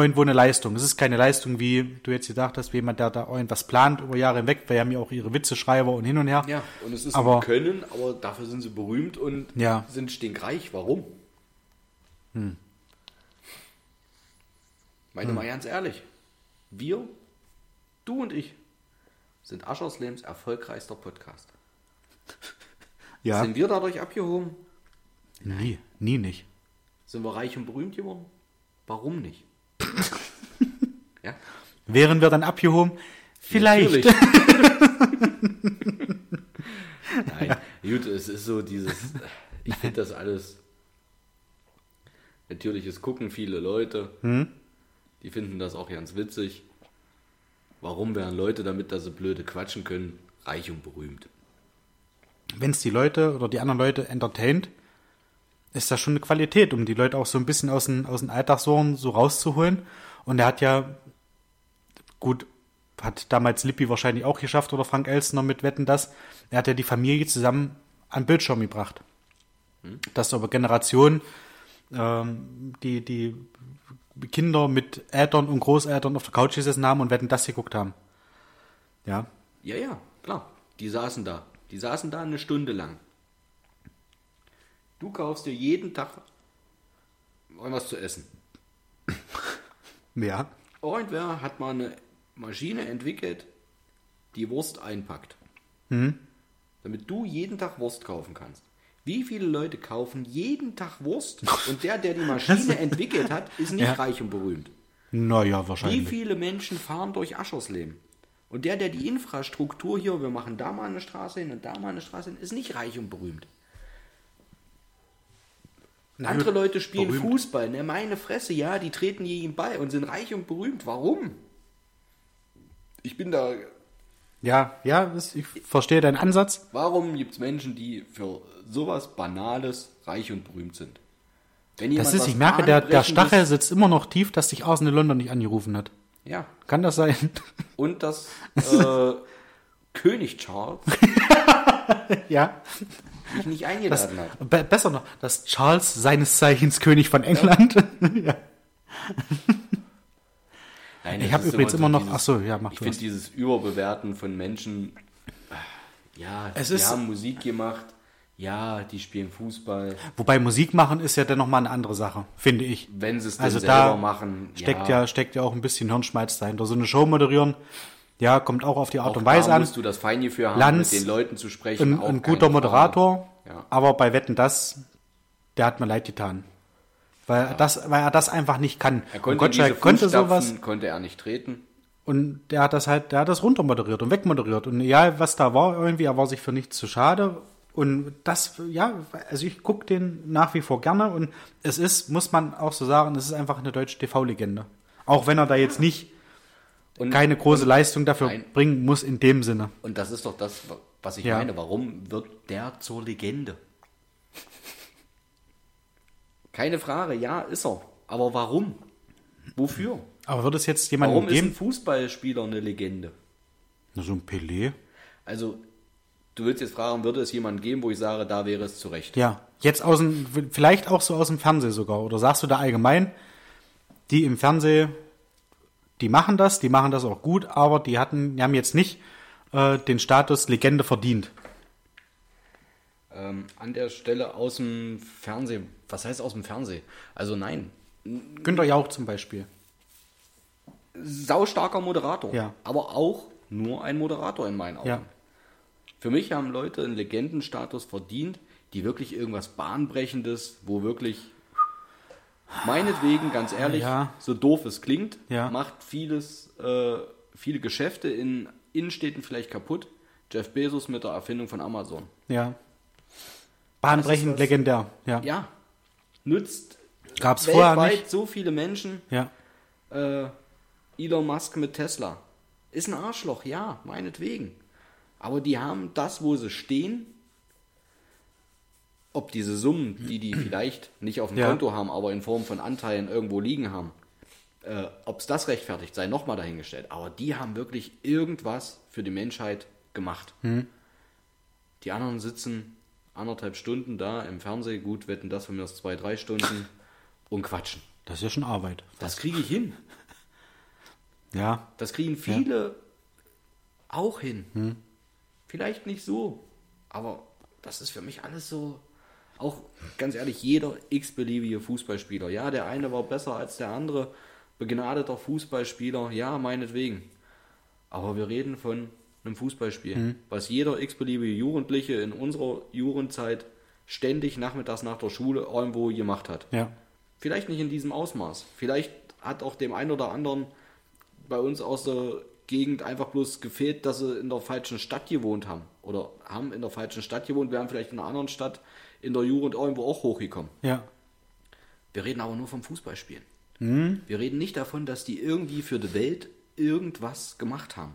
irgendwo eine Leistung. Es ist keine Leistung, wie du jetzt gedacht hast, wie jemand, der da irgendwas plant über Jahre hinweg, weil wir haben ja auch ihre Witzeschreiber und hin und her. Ja, und es ist Aber- ein Können, aber dafür sind sie berühmt und Ja. sind stinkreich. Warum? Hm. Meine mal ganz ehrlich, wir, du und ich, sind Ascherslems erfolgreichster Podcast. <laughs> Ja, Sind wir dadurch abgehoben? nie, nie nicht. Sind wir reich und berühmt geworden? Warum nicht? Ja? Wären wir dann abgehoben, Vielleicht. Natürlich. <laughs> Nein, gut, es ist so dieses, ich finde das alles, natürlich, es gucken viele Leute, die finden das auch ganz witzig. Warum werden Leute damit, dass sie blöde quatschen können, reich und berühmt? Wenn es die Leute oder die anderen Leute entertaint, ist das schon eine Qualität, um die Leute auch so ein bisschen aus den, aus den Alltagssorgen so rauszuholen. Und er hat ja, gut, hat damals Lippi wahrscheinlich auch geschafft oder Frank Elstner mit Wetten das. Er hat ja die Familie zusammen an Bildschirm gebracht. Dass aber Generationen, ähm, die, die Kinder mit Eltern und Großeltern auf der Couch gesessen haben und Wetten das geguckt haben. Ja. Ja, ja, klar. Die saßen da. Die saßen da eine Stunde lang. Du kaufst dir jeden Tag was zu essen. Ja. Irgendwer hat mal eine Maschine entwickelt, die Wurst einpackt. Damit du jeden Tag Wurst kaufen kannst. Wie viele Leute kaufen jeden Tag Wurst und der, der die <laughs> Maschine entwickelt hat, ist nicht Ja. reich und berühmt? Naja, Wie wahrscheinlich. viele Menschen fahren durch Aschersleben? Und der, der die Infrastruktur hier, wir machen da mal eine Straße hin und da mal eine Straße hin, ist nicht reich und berühmt. Na Andere Leute spielen berühmt. Fußball, ne, meine Fresse, ja, die treten jedem bei und sind reich und berühmt. Warum? Ich bin da. Ja, ja, ich verstehe deinen Ansatz. Warum gibt es Menschen, die für sowas Banales reich und berühmt sind? Wenn Das ist, ich merke, der, der Stachel sitzt immer noch tief, dass dich Arsenal London nicht angerufen hat. Ja. Kann das sein? Und dass <laughs> äh, König Charles <laughs> ja. Mich nicht Das, eingeladen hat. be besser noch, dass Charles seines Zeichens König von England. ja. <laughs> Nein, Ich das habe übrigens so immer noch. dieses- Ach so, ja, mach Ich finde dieses Überbewerten von Menschen, ja, Es die ist- haben Musik gemacht, ja, die spielen Fußball, Wobei Musik machen ist ja dann nochmal eine andere Sache, finde ich. wenn sie es dann Also selber da machen, Steckt ja. steckt ja auch ein bisschen Hirnschmalz dahinter. So eine Show moderieren, ja, kommt auch auf die Art auch und Weise an. musst du das Feingefühl haben, Lanz, mit den Leuten zu sprechen. Ein, ein guter. Moderator, Ja. aber bei Wetten das, der hat mir leid getan. Weil, er das, weil er das einfach nicht kann. Er und konnte Gottschalk diese konnte sowas konnte er nicht treten. und der hat das halt, der hat das runtermoderiert und wegmoderiert. Und egal was da war, irgendwie, er war sich für nichts zu schade. Und das, ja, also ich gucke den nach wie vor gerne und es ist, muss man auch so sagen, es ist einfach eine deutsche TV-Legende. Auch wenn er da jetzt nicht Und, keine große Leistung dafür Nein. bringen muss in dem Sinne. und das ist doch das, was ich Ja. meine. Warum wird der zur Legende? Keine Frage, ja, ist er. Aber warum? Wofür? Aber wird es jetzt jemanden Warum ist ein geben? Fußballspieler eine Legende? Na, so ein Pelé? Also, du willst jetzt fragen, würde es jemanden geben, wo ich sage, da wäre es zurecht? Ja, jetzt aus dem, vielleicht auch so aus dem Fernsehen sogar. Oder sagst du da allgemein, die im Fernsehen, die machen das, die machen das auch gut, aber die hatten, die haben jetzt nicht äh, den Status Legende verdient. Ähm, an der Stelle aus dem Fernsehen. Was heißt aus dem Fernsehen? Also nein. Günter Jauch zum Beispiel. Saustarker Moderator. Ja. Aber auch nur ein Moderator in meinen Augen. Ja. Für mich haben Leute einen Legendenstatus verdient, die wirklich irgendwas Bahnbrechendes, wo wirklich meinetwegen, ganz ehrlich, Ja. so doof es klingt, Ja. macht vieles, äh, viele Geschäfte in Innenstädten vielleicht kaputt. Jeff Bezos mit der Erfindung von Amazon. Ja. Bahnbrechend, legendär. Ja. Ja, nützt Gab's vorher weltweit nicht. so viele Menschen. Ja. Äh, Elon Musk mit Tesla. Ist ein Arschloch, ja, meinetwegen. Aber die haben das, wo sie stehen, ob diese Summen, die die vielleicht nicht auf dem Ja. Konto haben, aber in Form von Anteilen irgendwo liegen haben, äh, ob es das rechtfertigt, sei nochmal dahingestellt. Aber die haben wirklich irgendwas für die Menschheit gemacht. Hm. Die anderen sitzen anderthalb Stunden da im Fernsehen, gut, wetten das von mir aus zwei, drei Stunden und quatschen. Das ist ja schon Arbeit. Das kriege ich hin. Ja. Das kriegen viele auch hin. Vielleicht nicht so, aber das ist für mich alles so. Auch ganz ehrlich, jeder x-beliebige Fußballspieler. Ja, der eine war besser als der andere. Begnadeter Fußballspieler, ja, meinetwegen. Aber wir reden von einem Fußballspiel, was jeder x-beliebige Jugendliche in unserer Jugendzeit ständig nachmittags nach der Schule irgendwo gemacht hat. Ja. Vielleicht nicht in diesem Ausmaß. Vielleicht hat auch dem einen oder anderen bei uns aus der Gegend einfach bloß gefehlt, dass sie in der falschen Stadt gewohnt haben. Oder haben in der falschen Stadt gewohnt, wären vielleicht in einer anderen Stadt in der Jugend irgendwo auch hochgekommen. Ja. Wir reden aber nur vom Fußballspielen. Hm? Wir reden nicht davon, dass die irgendwie für die Welt irgendwas gemacht haben.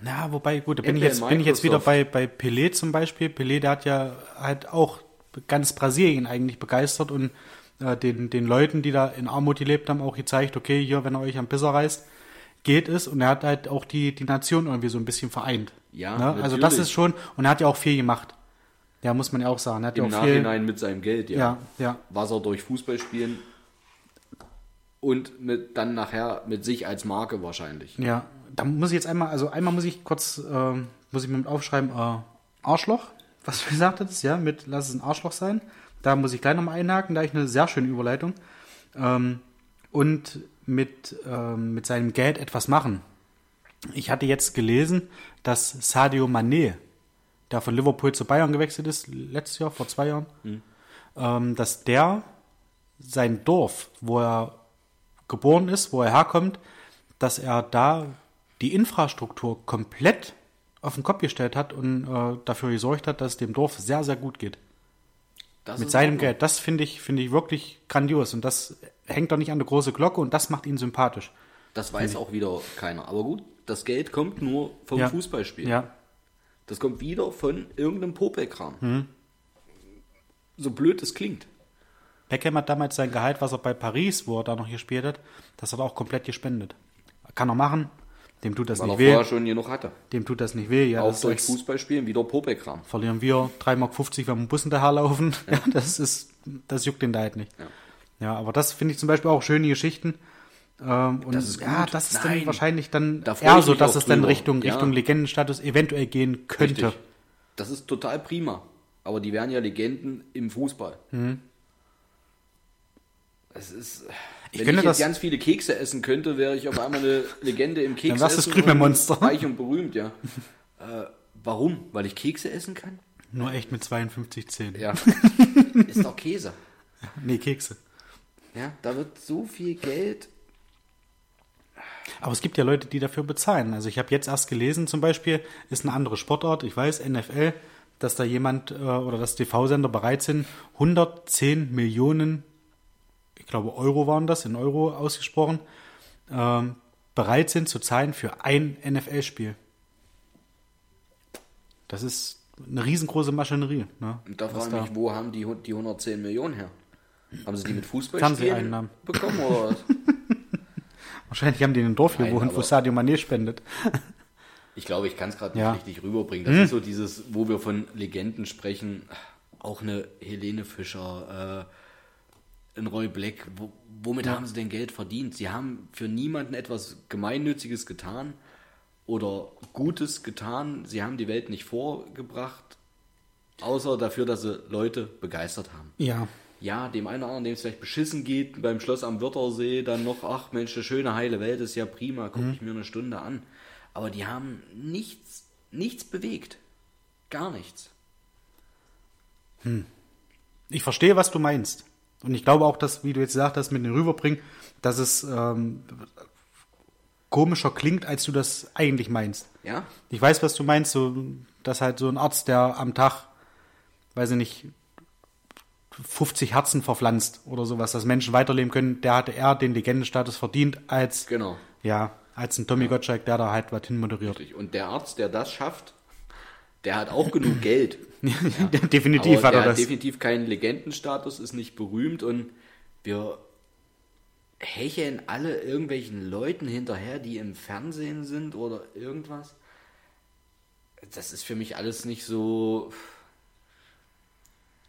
Na, wobei, gut, da bin ich jetzt, bin ich jetzt wieder bei, bei Pelé zum Beispiel. Pelé, der hat ja halt auch ganz Brasilien eigentlich begeistert und äh, den, den Leuten, die da in Armut gelebt haben, auch gezeigt, okay, hier, wenn ihr euch am Pisser reißt, geht es. Und er hat halt auch die, die Nation irgendwie so ein bisschen vereint. Ja, ne? Also das ist schon, und er hat ja auch viel gemacht. Ja, muss man ja auch sagen. Hat Im auch viel, Nachhinein mit seinem Geld, ja. ja, ja, Was er durch Fußballspielen und mit, dann nachher mit sich als Marke wahrscheinlich. Ja, da muss ich jetzt einmal, also einmal muss ich kurz, ähm, muss ich mir mit aufschreiben, äh, Arschloch, was du <laughs> gesagt hattest, ja, mit lass es ein Arschloch sein. Da muss ich gleich nochmal einhaken, da habe ich eine sehr schöne Überleitung. Ähm, und mit, ähm, mit seinem Geld etwas machen. Ich hatte jetzt gelesen, dass Sadio Mané, der von Liverpool zu Bayern gewechselt ist, letztes Jahr, vor zwei Jahren, ähm, dass der sein Dorf, wo er geboren ist, wo er herkommt, dass er da die Infrastruktur komplett auf den Kopf gestellt hat und äh, dafür gesorgt hat, dass es dem Dorf sehr, sehr gut geht. Das Mit seinem. Geld. Das finde ich, finde ich wirklich grandios und das hängt doch nicht an der große Glocke und das macht ihn sympathisch. Das weiß auch wieder keiner. Aber gut, das Geld kommt nur vom Ja. Fußballspiel. Ja, Das kommt wieder von irgendeinem Popelkram. Mhm. So blöd es klingt. Beckham hat damals sein Gehalt, was er bei Paris, wo er da noch gespielt hat, das hat er auch komplett gespendet. Kann er machen, dem tut das Weil er nicht weh, vorher schon genug hatte. dem tut das nicht weh. Ja, auch durch Fußballspielen wieder Popelkram. verlieren wir 3,50 Mark, wenn wir dem Bus hinterherlaufen. Ja. <laughs> das ist, das juckt den da halt nicht. Ja. Ja, aber das finde ich zum Beispiel auch schöne Geschichten. Ähm, und Das ist ja, gut. das ist Nein. dann wahrscheinlich dann Da eher so, dass es dann drüber. Richtung, Ja. Richtung Legendenstatus eventuell gehen könnte. Richtig. Das ist total prima. Aber die wären ja Legenden im Fußball. Es ist. Mhm. Ich wenn ich jetzt ganz viele Kekse essen könnte, wäre ich auf einmal eine Legende im <laughs> Keks. Dann wärst du das und Reich und berühmt, ja. <laughs> äh, warum? Weil ich Kekse essen kann? Nur echt mit 52 Zähnen. Ja. <laughs> ist doch Käse. Nee, Kekse. Ja, da wird so viel Geld. Aber es gibt ja Leute, die dafür bezahlen. Also ich habe jetzt erst gelesen, zum Beispiel, ist eine andere Sportart, ich weiß, NFL, dass da jemand äh, oder dass TV-Sender bereit sind, 110 Millionen, ich glaube Euro waren das, in Euro ausgesprochen, ähm, bereit sind zu zahlen für ein NFL-Spiel. Das ist eine riesengroße Maschinerie. Ne? Und da frage ich mich, wo haben die, die 110 Millionen her? Haben sie die mit <clears throat> Fußballspielen bekommen oder was? <laughs> Wahrscheinlich haben die in einem Dorf Nein, gewohnt, wo Sadio Mané spendet. Ich glaube, ich kann es gerade nicht Ja. richtig rüberbringen. Das ist so dieses, wo wir von Legenden sprechen, auch eine Helene Fischer, äh, ein Roy Black. Wo, womit haben sie denn Geld verdient? Sie haben für niemanden etwas Gemeinnütziges getan oder Gutes getan. Sie haben die Welt nicht vorgebracht, außer dafür, dass sie Leute begeistert haben. Ja, Ja, dem einen oder anderen, dem es vielleicht beschissen geht, beim Schloss am Wörthersee, dann noch, ach Mensch, eine schöne heile Welt ist ja prima, gucke ich mir eine Stunde an. Aber die haben nichts, nichts bewegt. Gar nichts. Ich verstehe, was du meinst. Und ich glaube auch, dass, wie du jetzt gesagt hast, mit dem Rüberbringen, dass es ähm, komischer klingt, als du das eigentlich meinst. Ja? Ich weiß, was du meinst, so, dass halt so ein Arzt, der am Tag, weiß ich nicht, 50 Herzen verpflanzt oder sowas, dass Menschen weiterleben können, der hatte eher den Legendenstatus verdient, als, Genau. ja, als ein Tommy Gottschalk, der da halt was hinmoderiert. Richtig. Und der Arzt, der das schafft, der hat auch genug Geld. <laughs> Definitiv aber hat er das. definitiv keinen Legendenstatus, ist nicht berühmt und wir hecheln alle irgendwelchen Leuten hinterher, die im Fernsehen sind oder irgendwas. Das ist für mich alles nicht so.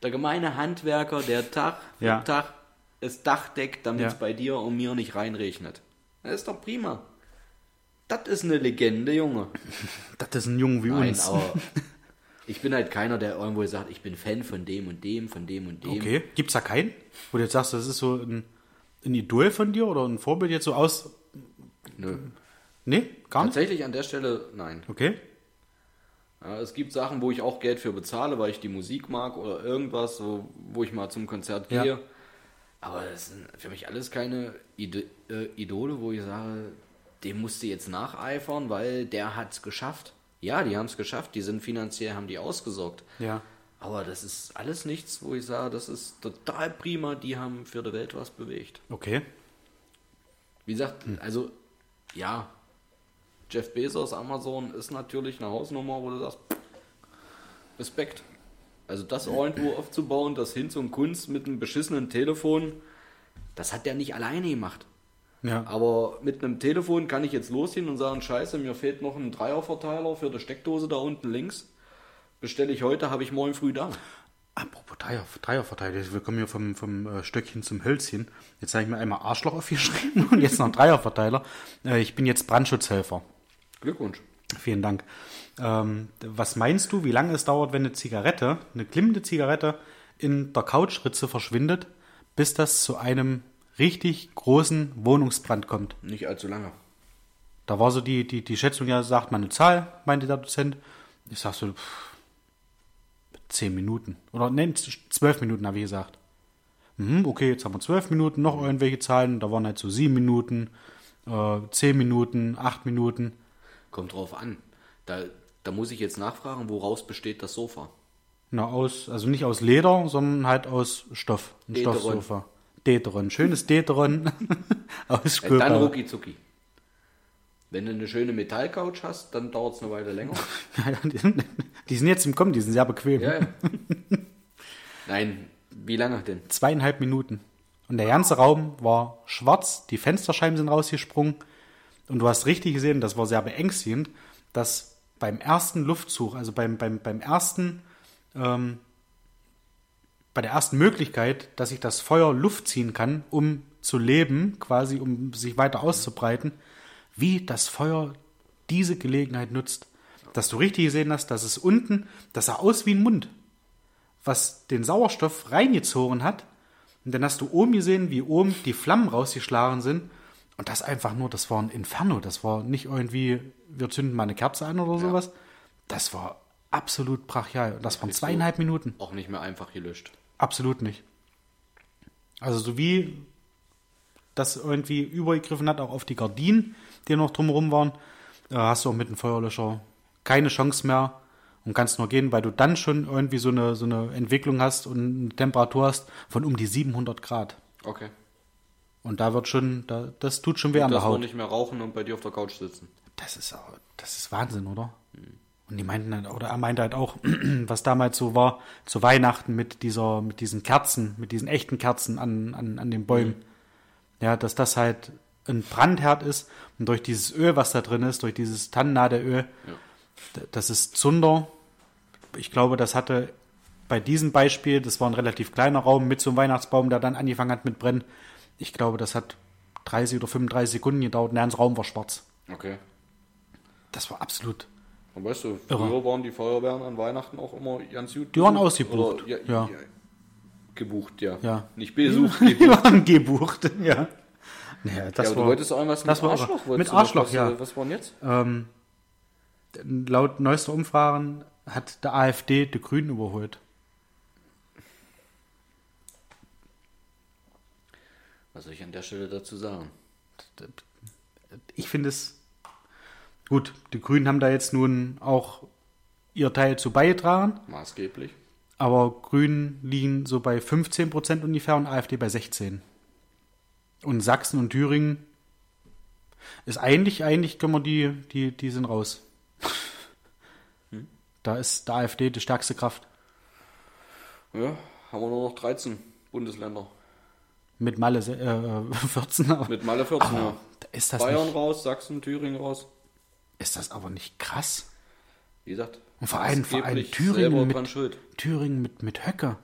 Der gemeine Handwerker, der Tag für Ja. Tag das Dach deckt, damit es Ja. bei dir und mir nicht reinregnet. Das ist doch prima. Das ist eine Legende, Junge. <laughs> Das ist ein Jungen wie Nein, uns. aber <laughs> ich bin halt keiner, der irgendwo sagt, ich bin Fan von dem und dem, von dem und dem. Okay, gibt's da keinen? Wo du jetzt sagst, das ist so ein, ein Idol von dir oder ein Vorbild jetzt so aus. Nö. Nee, gar nicht. Tatsächlich an der Stelle nein. Okay. Ja, es gibt Sachen, wo ich auch Geld für bezahle, weil ich die Musik mag oder irgendwas, so, wo ich mal zum Konzert Ja. gehe. Aber das sind für mich alles keine Ide äh, Idole, wo ich sage, dem musst du jetzt nacheifern, weil der hat es geschafft. Ja, die haben es geschafft, die sind finanziell, haben die ausgesorgt. Ja. Aber das ist alles nichts, wo ich sage, das ist total prima, die haben für die Welt was bewegt. Okay. Wie gesagt, also ja, Jeff Bezos, Amazon ist natürlich eine Hausnummer, wo du sagst, Respekt. Also das irgendwo <clears throat> aufzubauen, das hin zum Kunst mit einem beschissenen Telefon, das hat der nicht alleine gemacht. Ja. Aber mit einem Telefon kann ich jetzt losgehen und sagen, scheiße, mir fehlt noch ein Dreierverteiler für die Steckdose da unten links. Bestelle ich heute, habe ich morgen früh da. Apropos Dreier, Dreierverteidiger, wir kommen hier vom, vom äh, Stöckchen zum Hölzchen. Jetzt habe ich mir einmal Arschloch aufgeschrieben <laughs> und jetzt noch Dreierverteiler. Äh, ich bin jetzt Brandschutzhelfer. Glückwunsch. Vielen Dank. Ähm, was meinst du, wie lange es dauert, wenn eine Zigarette, eine glimmende Zigarette in der Couchritze verschwindet, bis das zu einem richtig großen Wohnungsbrand kommt? Nicht allzu lange. Da war so die, die, die Schätzung, ja, sagt man eine Zahl, meinte der Dozent. Ich sag so, pff, zehn Minuten. Oder nein, zwölf Minuten, habe ich gesagt. Mhm, okay, jetzt haben wir zwölf Minuten, noch irgendwelche Zahlen. Da waren halt so sieben Minuten, äh, zehn Minuten, acht Minuten. Kommt drauf an. Da, da muss ich jetzt nachfragen, woraus besteht das Sofa? Na, aus, also nicht aus Leder, sondern halt aus Stoff. Ein Deteron. Stoffsofa. Deteron. Schönes Deteron <laughs> aus Äh, Dann Sköper. rucki zucki. Wenn du eine schöne Metallcouch hast, dann dauert es eine Weile länger. <laughs> Die sind jetzt im Kommen, die sind sehr bequem. Ja, ja. <laughs> Nein, wie lange denn? Zweieinhalb Minuten. Und der ganze Raum war schwarz, die Fensterscheiben sind rausgesprungen. Und du hast richtig gesehen, das war sehr beängstigend, dass beim ersten Luftzug, also beim, beim, beim ersten, ähm, bei der ersten Möglichkeit, dass ich das Feuer Luft ziehen kann, um zu leben, quasi um sich weiter auszubreiten, wie das Feuer diese Gelegenheit nutzt. Dass du richtig gesehen hast, dass es unten, das sah aus wie ein Mund was den Sauerstoff reingezogen hat. Und dann hast du oben gesehen, wie oben die Flammen rausgeschlagen sind. Und das einfach nur, das war ein Inferno. Das war nicht irgendwie, wir zünden mal eine Kerze an oder sowas. Das war absolut brachial. Und das waren zweieinhalb Minuten. Auch nicht mehr einfach gelöscht. Absolut nicht. Also so wie das irgendwie übergegriffen hat, auch auf die Gardinen, die noch drumherum waren, hast du auch mit dem Feuerlöscher keine Chance mehr und kannst nur gehen, weil du dann schon irgendwie so eine, so eine Entwicklung hast und eine Temperatur hast von um die 700 Grad. Okay. Und da wird schon, da, das tut schon weh an der Haut. nicht mehr rauchen und bei dir auf der Couch sitzen. Das ist, das ist Wahnsinn, oder? Und die meinten halt, oder er meinte halt auch, <clears throat> was damals so war, zu Weihnachten mit dieser, mit diesen Kerzen, mit diesen echten Kerzen an, an, an den Bäumen. Ja, dass das halt ein Brandherd ist und durch dieses Öl, was da drin ist, durch dieses Tannennadelöl, d- das ist Zunder. Ich glaube, das hatte bei diesem Beispiel, das war ein relativ kleiner Raum mit so einem Weihnachtsbaum, der dann angefangen hat mit Brennen. Ich glaube, das hat 30 oder 35 Sekunden gedauert der ganze Raum war schwarz. Okay. Das war absolut. Und weißt du, Irre. früher waren die Feuerwehren an Weihnachten auch immer ganz gut. Die waren ausgebucht, Oder, ja, ja. ja. Gebucht, ja. Ja. Nicht besucht, <laughs> Die gebucht. waren gebucht, <laughs> ja. Naja, das ja, aber war, du wolltest auch irgendwas das mit irre. Arschloch. Mit Arschloch, was, ja. Was war denn jetzt? ähm, laut neuester Umfragen hat der AfD die Grünen überholt. Was soll ich an der Stelle dazu sagen? Ich finde es gut. Die Grünen haben da jetzt nun auch ihr Teil zu beigetragen, Maßgeblich. aber Grünen liegen so bei 15 Prozent ungefähr und AfD bei 16. Und Sachsen und Thüringen ist eigentlich, eigentlich können wir die, die, die sind raus. Da ist der AfD die stärkste Kraft. Ja, haben wir nur noch 13 Bundesländer. Mit Malle äh, <laughs> 14. aber- Mit Malle 14, aber ja. ist, das Bayern nicht, raus, Sachsen, Thüringen raus. ist das aber nicht krass? Wie gesagt. Und vor allem, vor allem Thüringen mit, schuld. Thüringen mit, mit Höcker.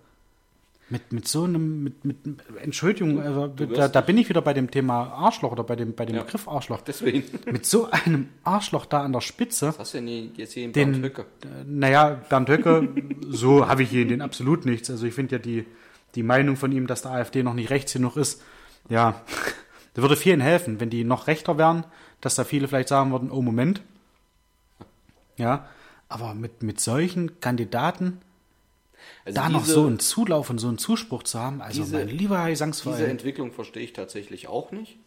Mit, mit so einem, mit, mit, Entschuldigung, also, da, da bin ich wieder bei dem Thema Arschloch oder bei dem, bei dem Ja. Begriff Arschloch. Deswegen. Mit so einem Arschloch da an der Spitze. Was hast du denn jetzt hier in Bernd Höcke? naja, Bernd Höcke, so habe ich hier in den absolut nichts. Also ich finde ja die, die Meinung von ihm, dass der AfD noch nicht rechts genug ist, ja, <laughs> da würde vielen helfen, wenn die noch rechter wären, dass da viele vielleicht sagen würden, oh Moment. Ja, aber mit, mit solchen Kandidaten Also da noch diese- so einen Zulauf und so einen Zuspruch zu haben, also diese- mein lieber Herr Diese Gesangsverein. Entwicklung verstehe ich tatsächlich auch nicht.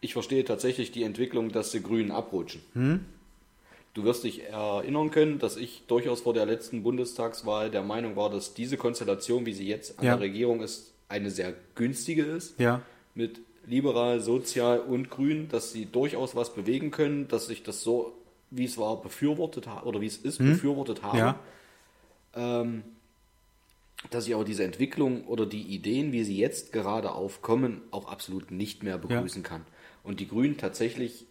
ich verstehe tatsächlich die Entwicklung, dass die Grünen abrutschen. Hm? Du wirst dich erinnern können, dass ich durchaus vor der letzten Bundestagswahl der Meinung war, dass diese Konstellation, wie sie jetzt an Ja. der Regierung ist, eine sehr günstige ist. Ja. Mit liberal, sozial und grün, dass sie durchaus was bewegen können, dass ich das so, wie es war, befürwortet habe, oder wie es ist, befürwortet habe. Ja. Ähm, dass ich aber diese Entwicklung oder die Ideen, wie sie jetzt gerade aufkommen, auch absolut nicht mehr begrüßen kann. Und die Grünen tatsächlich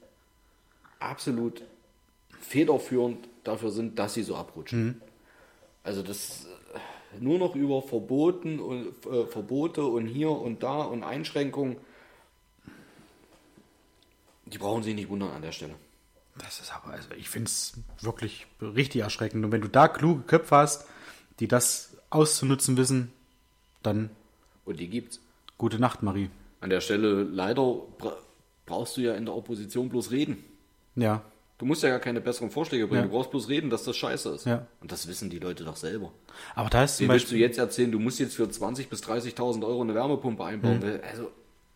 absolut federführend dafür sind, dass sie so abrutschen. Also das äh, nur noch über Verboten und äh, Verbote und hier und da und Einschränkungen. Die brauchen sich nicht wundern an der Stelle. Das ist aber, also ich finde es wirklich richtig erschreckend. Und wenn du da kluge Köpfe hast, die das auszunutzen wissen, dann Und die gibt's. gute Nacht, Marie. An der Stelle leider bra brauchst du ja in der Opposition bloß reden. Ja, Du musst ja gar keine besseren Vorschläge bringen. Ja. Du brauchst bloß reden, dass das scheiße ist. Ja. Und das wissen die Leute doch selber. aber da ist zum Wie willst du Beispiel. jetzt erzählen, du musst jetzt für 20.000 bis 30.000 Euro eine Wärmepumpe einbauen? Mhm. Also,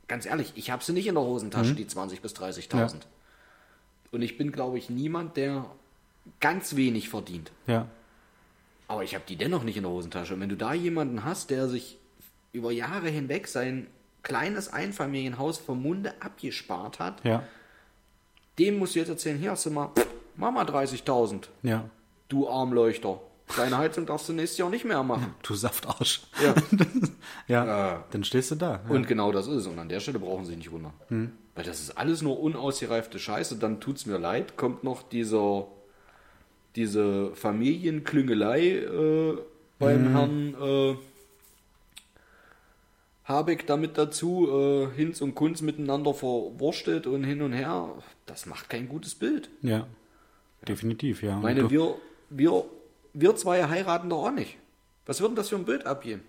ganz ehrlich, ich habe sie nicht in der Hosentasche, die 20.000 bis 30.000. Ja. Und ich bin, glaube ich, niemand, der ganz wenig verdient. Ja, Aber ich habe die dennoch nicht in der Hosentasche. Und wenn du da jemanden hast, der sich über Jahre hinweg sein kleines Einfamilienhaus vom Munde abgespart hat, ja, dem musst du jetzt erzählen, hier hast du mal, mach mal 30.000, ja. du Armleuchter. Deine Heizung darfst du nächstes Jahr nicht mehr machen. Du Saftarsch. Ja. <laughs> Ja, Äh. dann stehst du da. Ja. Und genau das ist es. Und an der Stelle brauchen sie nicht wundern. Weil das ist alles nur unausgereifte Scheiße. Dann tut's mir leid, kommt noch dieser, diese Familienklüngelei äh, beim Herrn äh, Habeck damit dazu, äh, Hinz und Kunz miteinander verwurstet und hin und her. Das macht kein gutes Bild. ja. definitiv, ja. Ich meine, wir, wir, wir zwei heiraten doch auch nicht. Was wird denn das für ein Bild abgeben?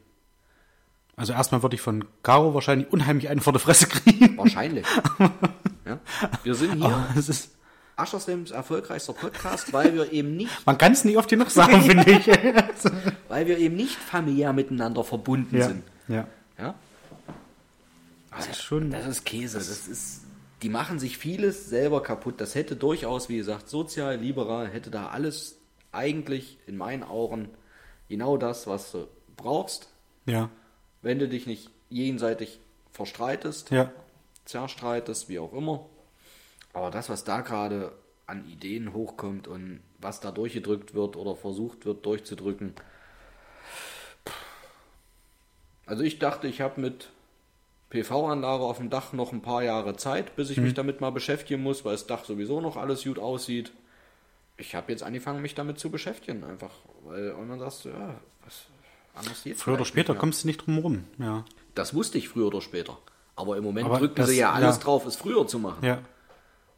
Also erstmal würde ich von Caro wahrscheinlich unheimlich einen vor der Fresse kriegen. Wahrscheinlich. <laughs> ja? Wir sind hier es ist, Ascherslems erfolgreichster Podcast, weil wir eben nicht, <laughs> man kann es nicht oft genug sagen, finde ich. <laughs> weil wir eben nicht familiär miteinander verbunden ja. sind. ja. Ja? Das ist schon. Das ist Käse. Das ist, die machen sich vieles selber kaputt. Das hätte durchaus, wie gesagt, sozial, liberal, hätte da alles eigentlich in meinen Augen genau das, was du brauchst, Ja. wenn du dich nicht jenseitig verstreitest, Ja. zerstreitest, wie auch immer. Aber das, was da gerade an Ideen hochkommt und was da durchgedrückt wird oder versucht wird durchzudrücken. Also ich dachte, ich habe mit PV-Anlage auf dem Dach noch ein paar Jahre Zeit, bis ich mich damit mal beschäftigen muss, weil das Dach sowieso noch alles gut aussieht. Ich habe jetzt angefangen, mich damit zu beschäftigen, einfach. Weil und dann sagst du, ja, was anders geht's Früher oder später kommst du nicht drum rum. Ja. Das wusste ich früher oder später. Aber im Moment Aber drücken das- sie ja alles ja. drauf, es früher zu machen. Ja.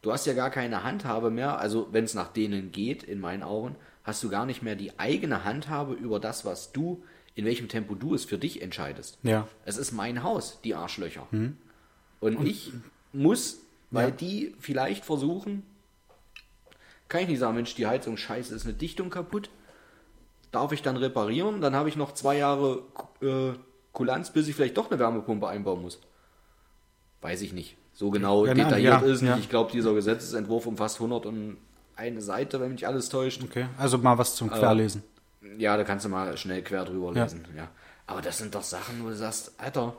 Du hast ja gar keine Handhabe mehr, also wenn es nach denen geht, in meinen Augen, hast du gar nicht mehr die eigene Handhabe über das, was du, in welchem Tempo du es für dich entscheidest. Ja. Es ist mein Haus, die Arschlöcher. Und, ich muss, weil Ja. die vielleicht versuchen, kann ich nicht sagen, Mensch, die Heizung scheiße, ist eine Dichtung kaputt. Darf ich dann reparieren? Dann habe ich noch zwei Jahre äh, Kulanz, bis ich vielleicht doch eine Wärmepumpe einbauen muss. Weiß ich nicht. So genau nein, detailliert ja, ist nicht. ja. Ich glaube, dieser Gesetzesentwurf umfasst 100 und eine Seite, wenn mich alles täuscht. Okay. Also mal was zum Querlesen. Ja, da kannst du mal schnell quer drüber lesen. Ja. Aber das sind doch Sachen, wo du sagst, Alter,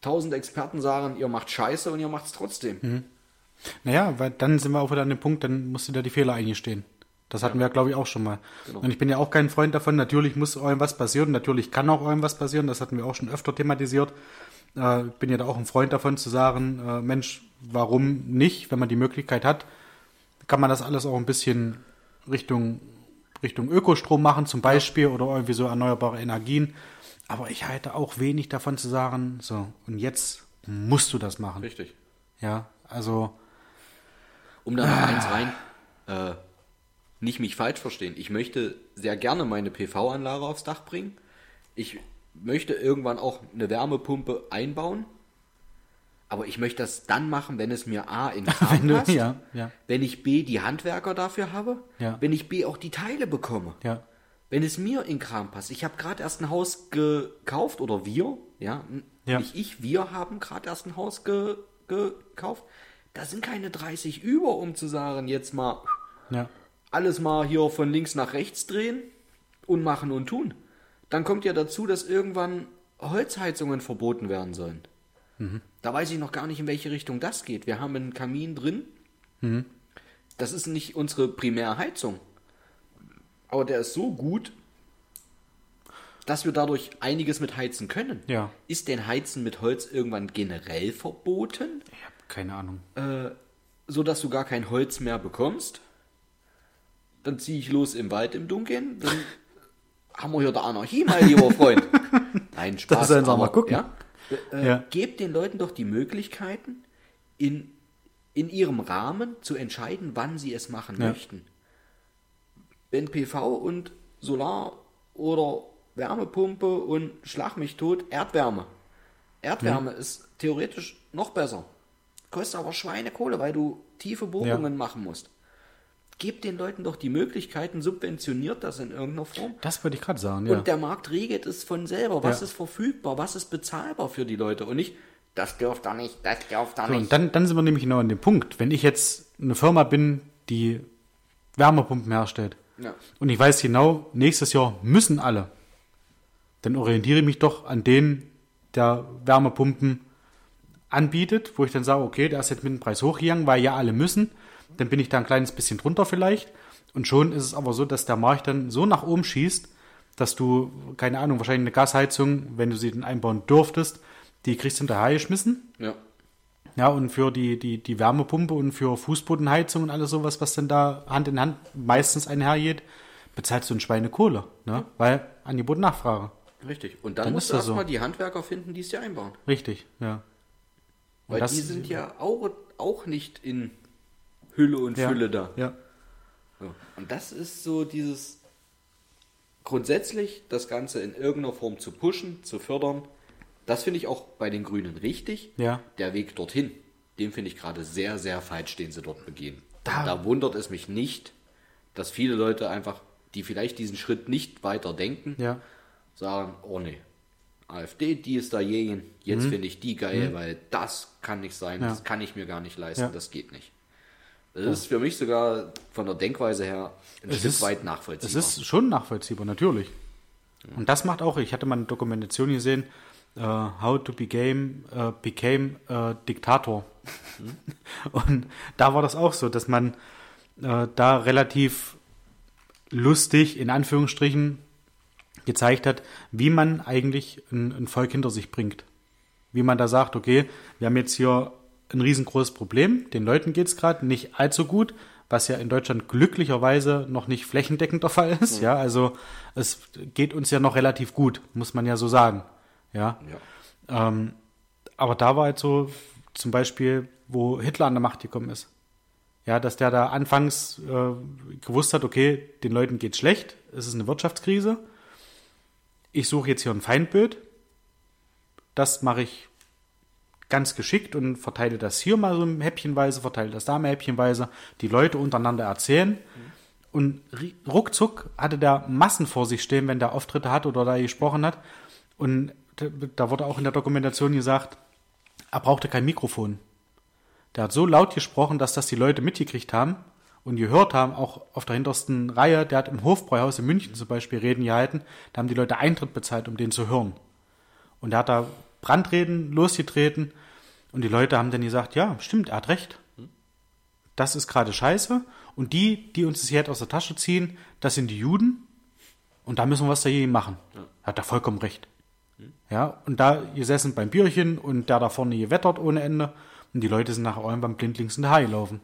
tausend Experten sagen, ihr macht Scheiße und ihr macht es trotzdem. Mhm. Naja, weil dann sind wir auch wieder an dem Punkt, dann musst du dir die Fehler eingestehen. Das hatten wir, glaube ich, auch schon mal. Genau. Und ich bin ja auch kein Freund davon. Natürlich muss irgendwas passieren. Natürlich kann auch irgendwas passieren. Das hatten wir auch schon öfter thematisiert. Äh, bin ja da auch ein Freund davon zu sagen, äh, Mensch, warum nicht, wenn man die Möglichkeit hat, kann man das alles auch ein bisschen Richtung, Richtung Ökostrom machen zum Beispiel oder irgendwie so erneuerbare Energien. Aber ich halte auch wenig davon zu sagen, so, und jetzt musst du das machen. Richtig. Ja, also, Um da noch eins rein, äh, nicht mich falsch verstehen. Ich möchte sehr gerne meine PV-Anlage aufs Dach bringen. Ich möchte irgendwann auch eine Wärmepumpe einbauen. Aber ich möchte das dann machen, wenn es mir A in <laughs> Kram Wenn du- passt, ja, ja. wenn ich B die Handwerker dafür habe, Ja. wenn ich B auch die Teile bekomme. ja, Wenn es mir in Kram passt. Ich habe gerade erst ein Haus gekauft oder wir, ja, nicht ich, wir haben gerade erst ein Haus ge gekauft. Da sind keine 30 über, um zu sagen, jetzt mal alles mal hier von links nach rechts drehen und machen und tun. Dann kommt ja dazu, dass irgendwann Holzheizungen verboten werden sollen. Da weiß ich noch gar nicht, in welche Richtung das geht. Wir haben einen Kamin drin. Das ist nicht unsere Primärheizung. Aber der ist so gut, dass wir dadurch einiges mit heizen können. Ja. Ist denn Heizen mit Holz irgendwann generell verboten? Ich habe keine Ahnung. so dass du gar kein Holz mehr bekommst. Dann ziehe ich los im Wald im Dunkeln. Dann <laughs> haben wir hier der Anarchie, mein lieber Freund. <laughs> Nein, Spaß. sollen sie auch aber, mal gucken. Ja, äh, Ja. Gebt den Leuten doch die Möglichkeiten, in, in ihrem Rahmen zu entscheiden, wann sie es machen Ja. möchten. Wenn PV und Solar oder Wärmepumpe und Schlag mich tot, Erdwärme. Erdwärme ist theoretisch noch besser. Kostet aber Schweinekohle, weil du tiefe Bohrungen machen musst. Gebt den Leuten doch die Möglichkeiten, subventioniert das in irgendeiner Form. Das wollte ich gerade sagen, ja. Und der Markt regelt es von selber. Was Ja. ist verfügbar? Was ist bezahlbar für die Leute? Und nicht, das dürft ihr nicht, das dürft ihr So, nicht. und dann, dann sind wir nämlich genau an dem Punkt. Wenn ich jetzt eine Firma bin, die Wärmepumpen herstellt Ja. und ich weiß genau, nächstes Jahr müssen alle, dann orientiere ich mich doch an den, der Wärmepumpen anbietet, wo ich dann sage, okay, der ist jetzt mit dem Preis hochgegangen, weil ja alle müssen. Dann bin ich da ein kleines bisschen drunter vielleicht. Und schon ist es aber so, dass der Markt dann so nach oben schießt, dass du, keine Ahnung, wahrscheinlich eine Gasheizung, wenn du sie denn einbauen dürftest, die kriegst du hinterher geschmissen. ja. Ja, und für die, die, die Wärmepumpe und für Fußbodenheizung und alles sowas, was dann da Hand in Hand meistens einhergeht, bezahlst du ein Schweinekohle, ne? Weil Angebot Nachfrage. Richtig. Und dann, Dann musst du das so. erstmal die Handwerker finden, die es dir einbauen. Richtig, ja. Und Weil das- die sind ja auch, auch nicht in Hülle und ja, Fülle da. Ja. So. Und das ist so dieses grundsätzlich das Ganze in irgendeiner Form zu pushen, zu fördern. Das finde ich auch bei den Grünen richtig. Ja. Der Weg dorthin, den finde ich gerade sehr, sehr falsch, den sie dort begehen. Da- Da, wundert es mich nicht, dass viele Leute einfach, die vielleicht diesen Schritt nicht weiter denken, Ja. sagen, oh nee, AfD, die ist dagegen, jetzt finde ich die geil, weil das kann nicht sein, Mhm. Ja. das kann ich mir gar nicht leisten, Ja. das geht nicht. Das ist für mich sogar von der Denkweise her ein Es Stück ist- weit nachvollziehbar. Es ist schon nachvollziehbar, natürlich. Und das macht auch, ich hatte mal eine Dokumentation gesehen, äh, How to Became, äh, became äh, Diktator. <laughs> Und da war das auch so, dass man da relativ lustig, in Anführungsstrichen, gezeigt hat, wie man eigentlich ein, ein Volk hinter sich bringt. Wie man da sagt, okay, wir haben jetzt hier ein riesengroßes Problem, den Leuten geht es gerade nicht allzu gut, was ja in Deutschland glücklicherweise noch nicht flächendeckend der Fall ist. Ja, also es geht uns ja noch relativ gut, muss man ja so sagen. Ja. ja. Ähm, aber da war halt so zum Beispiel, wo Hitler an der Macht gekommen ist. Ja, dass der da anfangs äh, gewusst hat, okay, den Leuten geht's schlecht, es ist eine Wirtschaftskrise. Ich suche jetzt hier ein Feindbild. Das mache ich ganz geschickt und verteile das hier mal so häppchenweise, verteile das da mal häppchenweise, die Leute untereinander erzählen. Und ruckzuck hatte der Massen vor sich stehen, wenn der Auftritte hat oder da gesprochen hat. Und da- da wurde auch in der Dokumentation gesagt, er brauchte kein Mikrofon. Der hat so laut gesprochen, dass das die Leute mitgekriegt haben und gehört haben, auch auf der hintersten Reihe. Der hat im Hofbräuhaus in München zum Beispiel Reden gehalten. Da haben die Leute Eintritt bezahlt, um den zu hören. Und er hat da Brandreden losgetreten und die Leute haben dann gesagt, ja, stimmt, er hat recht. Das ist gerade scheiße. Und die, die uns das Geld aus der Tasche ziehen, das sind die Juden. Und da müssen wir was dagegen machen. Hat er vollkommen recht. Ja, und da gesessen beim Bierchen und der da vorne gewettert ohne Ende. Und die Leute sind nachher irgendwann blindlings in der Haare gelaufen.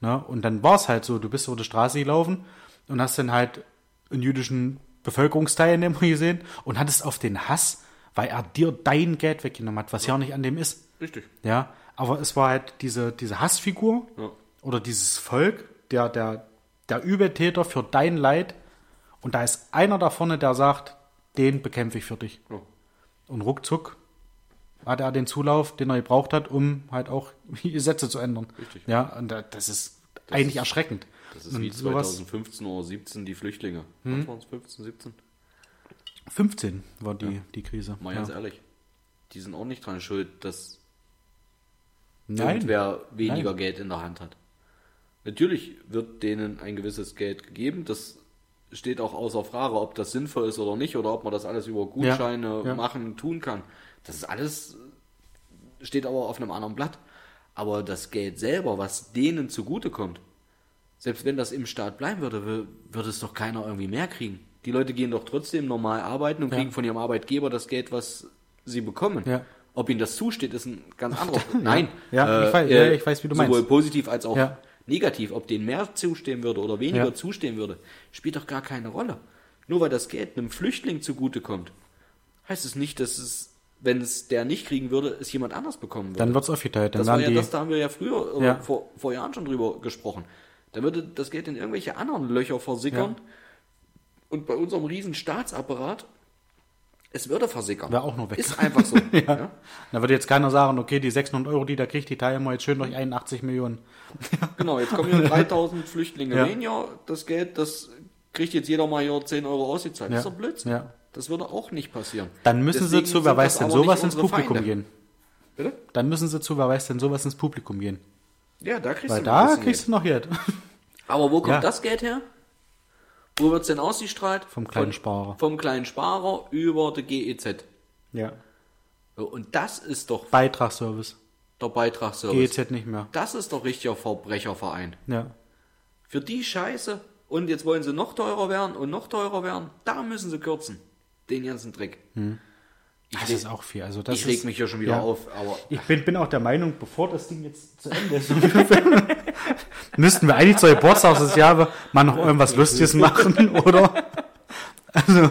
Ne? Und dann war es halt so, du bist über die Straße gelaufen und hast dann halt einen jüdischen Bevölkerungsteilnehmer gesehen und hattest auf den Hass, weil er dir dein Geld weggenommen hat, was ja auch nicht an dem ist. Richtig. Ja, aber es war halt diese, diese Hassfigur Ja. oder dieses Volk, der, der, der Übeltäter für dein Leid. Und da ist einer da vorne, der sagt, den bekämpfe ich für dich. Ja. Und ruckzuck hat er den Zulauf, den er gebraucht hat, um halt auch <laughs> die Gesetze zu ändern. Richtig. Ja, und da- das ist eigentlich erschreckend. Das ist und wie sowas- 2015 oder 17 die Flüchtlinge. Hm? Was waren es? 15, 17? 15 war die, die Krise. Mal ja. ganz ehrlich. Die sind auch nicht dran schuld, dass Nein. irgendwer weniger Nein. Geld in der Hand hat. Natürlich wird denen ein gewisses Geld gegeben. Das steht auch außer Frage, ob das sinnvoll ist oder nicht oder ob man das alles über Gutscheine ja. machen, tun kann. Das ist alles, steht aber auf einem anderen Blatt. Aber das Geld selber, was denen zugutekommt, selbst wenn das im Staat bleiben würde, wür- würde es doch keiner irgendwie mehr kriegen. Die Leute gehen doch trotzdem normal arbeiten und Ja. kriegen von ihrem Arbeitgeber das Geld, was sie bekommen. Ja. Ob ihnen das zusteht, ist ein ganz anderer. <laughs> Nein. Ja, ich weiß- ja, ich weiß, wie du sowohl meinst. positiv als auch Ja. negativ. Ob denen mehr zustehen würde oder weniger Ja. zustehen würde, spielt doch gar keine Rolle. Nur weil das Geld einem Flüchtling zugutekommt, heißt es nicht, dass es, wenn es der nicht kriegen würde, es jemand anders bekommen würde. Dann wird's aufgeteilt. Dann Das war ja die, das, da haben wir ja früher Ja. Vor, vor Jahren schon drüber gesprochen. Da würde das Geld in irgendwelche anderen Löcher versickern. Und bei unserem riesen Staatsapparat, es würde versickern. Wäre auch noch weg. Ist einfach so. <laughs> ja. da würde jetzt keiner sagen, okay, die 600 Euro, die da kriegt, die teilen wir jetzt schön durch 81 Millionen. <laughs> Genau, jetzt kommen hier <laughs> 3000 Flüchtlinge Ja. weniger. Das Geld, das kriegt jetzt jeder mal hier 10 Euro ausgezahlt. Ja. Das ist doch Blödsinn. Ja. Das würde auch nicht passieren. Dann müssen Deswegen sie zu, wer weiß denn sowas ins Publikum Feinde. gehen. Bitte? Dann müssen sie zu, wer weiß denn sowas ins Publikum gehen. Ja, da kriegst Weil du da kriegst du noch Geld. Geld. Aber wo kommt Ja. das Geld her? Wo wird es denn ausgestrahlt? Vom kleinen Von- Sparer. Vom kleinen Sparer über die GEZ. Ja. So, Und das ist doch Beitragsservice. der Beitragsservice. GEZ nicht mehr. Das ist doch richtiger Verbrecherverein. Ja. Für die Scheiße. Und jetzt wollen sie noch teurer werden und noch teurer werden. Da müssen sie kürzen. Den ganzen Trick. Ich, Das reg, ist auch viel. Also das ich reg ist, mich hier schon wieder ja. auf. Aber Ich bin, bin auch der Meinung, bevor das Ding jetzt zu Ende ist, <laughs> <laughs> <laughs> müssten wir eigentlich zur Geburtstagsjahre mal noch irgendwas Lustiges machen, oder? Also,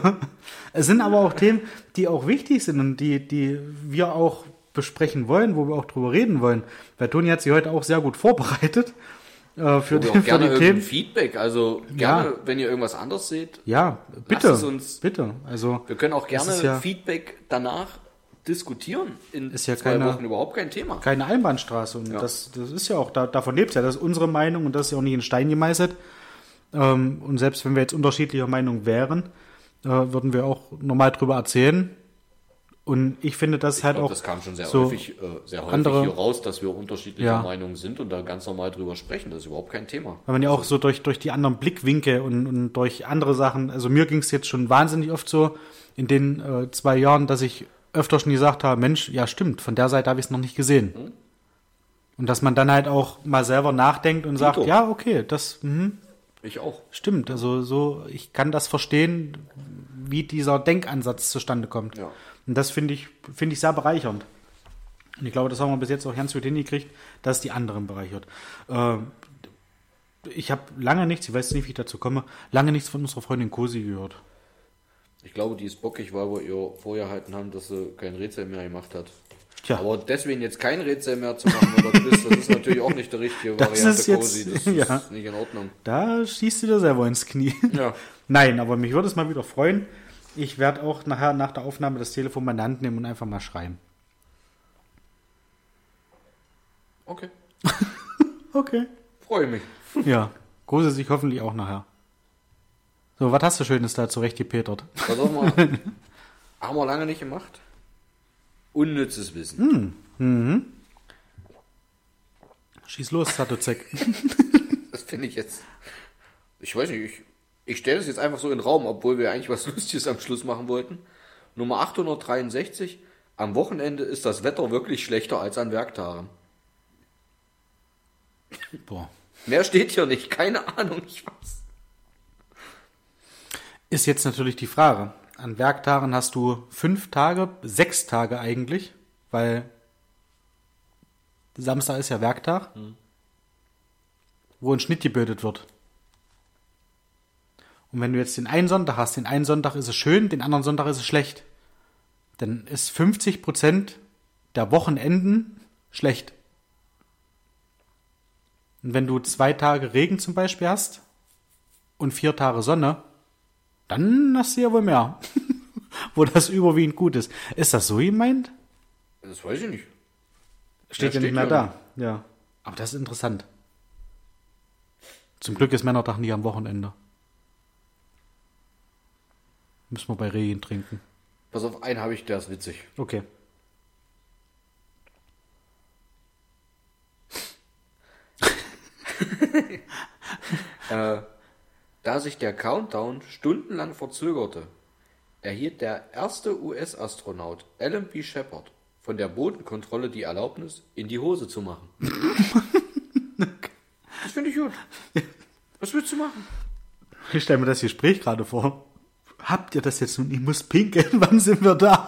es sind aber auch Themen, die auch wichtig sind und die, die wir auch besprechen wollen, wo wir auch drüber reden wollen. Weil Toni hat sich heute auch sehr gut vorbereitet äh, für, auch für gerne die Themen. Feedback. Also gerne, wenn ihr irgendwas anderes seht. Ja, bitte. es uns- bitte. Also, Wir können auch gerne ja- Feedback danach diskutieren. In Ist ja zwei keine- Wochen überhaupt kein Thema. keine Einbahnstraße. Und Ja. das, das ist ja auch, da, davon lebt ja. Das ist unsere Meinung und das ist ja auch nicht in Stein gemeißelt. Ähm, und selbst wenn wir jetzt unterschiedlicher Meinung wären, äh, würden wir auch normal drüber erzählen. Und ich finde das halt Ich glaub, auch. das kam schon sehr so häufig, äh, sehr häufig andere- hier raus, dass wir unterschiedlicher Ja. Meinung sind und da ganz normal drüber sprechen. Das ist überhaupt kein Thema. Weil man ja auch so durch, durch die anderen Blickwinkel und, und durch andere Sachen, also mir ging es jetzt schon wahnsinnig oft so in den äh, zwei Jahren, dass ich öfter schon gesagt habe, Mensch, ja stimmt, von der Seite habe ich es noch nicht gesehen. Mhm. Und dass man dann halt auch mal selber nachdenkt und sagt, Dito. ja, okay, das mhm, Ich auch. stimmt. Also so, ich kann das verstehen, wie dieser Denkansatz zustande kommt. Ja. Und das finde ich, finde ich sehr bereichernd. Und ich glaube, das haben wir bis jetzt auch ganz gut hingekriegt, dass die anderen bereichert. Äh, ich habe lange nichts, ich weiß nicht, wie ich dazu komme, lange nichts von unserer Freundin Cosi gehört. Ich glaube, die ist bockig, weil wir ihr vorgehalten haben, dass sie kein Rätsel mehr gemacht hat. Tja, Aber deswegen jetzt kein Rätsel mehr zu machen oder Quiz, das ist natürlich auch nicht die richtige Das Variante, ist jetzt- Cosi. Das ja. ist nicht in Ordnung. da schießt du dir selber ins Knie. Ja. <laughs> Nein, aber mich würde es mal wieder freuen. Ich werde auch nachher nach der Aufnahme das Telefon mal in die Hand nehmen und einfach mal schreiben. Okay. <laughs> Okay. Freue mich. Ja, Große sich hoffentlich auch nachher. So, was hast du Schönes da zurechtgepetert? Pass auf mal. <laughs> haben wir lange nicht gemacht. Unnützes Wissen. Schieß los, Satozek. <laughs> Das finde ich jetzt. Ich weiß nicht, ich, ich stelle das jetzt einfach so in den Raum, obwohl wir eigentlich was <laughs> Lustiges am Schluss machen wollten. Nummer 863. Am Wochenende ist das Wetter wirklich schlechter als an Werktagen. Boah. Mehr steht hier nicht, keine Ahnung, ich weiß. Ist jetzt natürlich die Frage. An Werktagen hast du fünf Tage, sechs Tage eigentlich, weil Samstag ist ja Werktag, wo ein Schnitt gebildet wird. Und wenn du jetzt den einen Sonntag hast, den einen Sonntag ist es schön, den anderen Sonntag ist es schlecht, dann ist 50 Prozent der Wochenenden schlecht. Und wenn du zwei Tage Regen zum Beispiel hast und vier Tage Sonne, dann hast du ja wohl mehr. <laughs> Wo das überwiegend gut ist. Ist das so gemeint? Das weiß ich nicht. Steht Ja, ja nicht mehr da. Ja. Aber das ist interessant. Zum Glück ist Männertag nie am Wochenende. Müssen wir bei Regen trinken. Pass auf, einen habe ich, der ist witzig. Okay. <laughs> äh, da sich der Countdown stundenlang verzögerte, erhielt der erste US-Astronaut Alan B. Shepard von der Bodenkontrolle die Erlaubnis, in die Hose zu machen. <laughs> das finde ich gut. Was willst du machen? Ich stelle mir das Gespräch gerade vor. Habt ihr das jetzt nun? Ich muss pinkeln. <laughs> Wann sind wir da?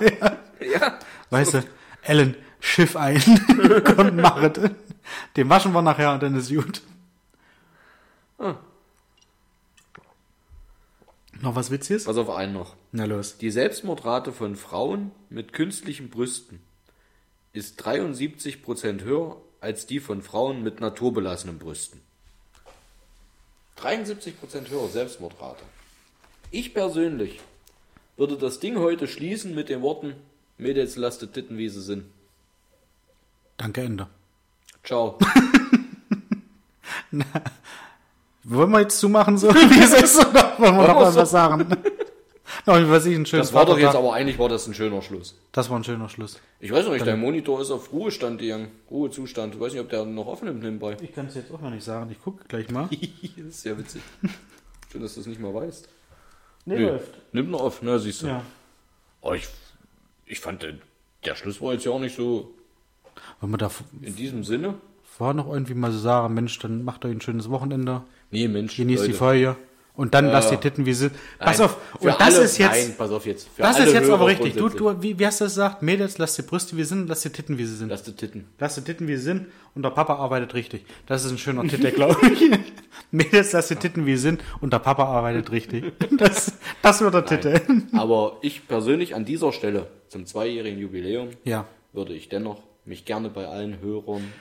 Ja. Weißt du, Ellen, Schiff ein. <laughs> Komm, mach es. Den waschen wir nachher und dann ist gut. Ah. Noch was Witziges? Pass auf einen noch. Na los. Die Selbstmordrate von Frauen mit künstlichen Brüsten ist 73% höher als die von Frauen mit naturbelassenen Brüsten. 73% höher Selbstmordrate. Ich persönlich würde das Ding heute schließen mit den Worten Mädels lastet Titten, wie sie sind. Danke, Ende. Ciao. <laughs> Wollen wir jetzt zumachen, so wie es ist, oder <laughs> wollen wir noch wir was sagen? <laughs> Noch was ich ein schönes Das war doch jetzt aber eigentlich war das ein schöner Schluss. Das war ein schöner Schluss. Ich weiß noch nicht, dein Monitor ist auf Ruhestand gegangen. Ruhezustand. Ich weiß nicht, ob der noch aufnimmt nebenbei. Ich kann es jetzt auch noch nicht sagen. Ich gucke gleich mal. <laughs> das ist ja witzig. Schön, dass du es nicht mal weißt. Nee, Nö. Nimmt noch auf, na siehst du. Ja. Oh, ich, ich fand, der, der Schluss war jetzt ja auch nicht so Wollen wir da in diesem Sinne. vorher noch irgendwie mal so sagen, Mensch, dann macht euch ein schönes Wochenende. Nee, Mensch. Genießt die Leute. Folge. Und dann lasst die Titten wie sie sind. Pass auf. Und das alle- ist jetzt. Nein, pass auf jetzt. Für Das ist jetzt aber richtig. Du, du, wie, wie hast du das gesagt? Mädels, lasst die Brüste wie sie sind, lasst die Titten wie sie sind. Lass die Titten. Lasst die Titten wie sie sind und der Papa arbeitet richtig. Das ist ein schöner Titel, glaube ich. <laughs> Mädels, lasst die Titten wie sie sind und der Papa arbeitet richtig. <laughs> Das, das wird der Titel. Aber ich persönlich an dieser Stelle zum zweijährigen Jubiläum Ja. würde ich dennoch mich gerne bei allen Hörern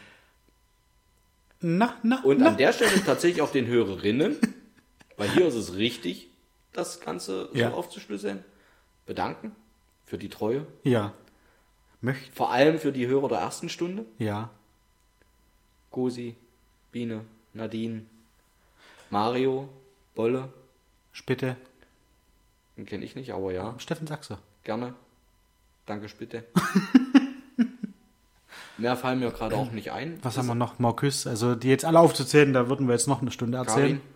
Na, na, und na. an der Stelle tatsächlich auch den Hörerinnen, <laughs> weil hier ist es richtig, das Ganze Ja. so aufzuschlüsseln, bedanken für die Treue. Ja. Möcht. Vor allem für die Hörer der ersten Stunde. Ja. Gosi, Biene, Nadine, Mario, Bolle, Spitte. den kenne ich nicht, aber ja, Steffen Sachse. gerne. Danke, Spitte. <laughs> Mehr fallen mir gerade auch nicht ein. Was haben wir noch? Marcus. Also, die jetzt alle aufzuzählen, da würden wir jetzt noch eine Stunde erzählen. Karin,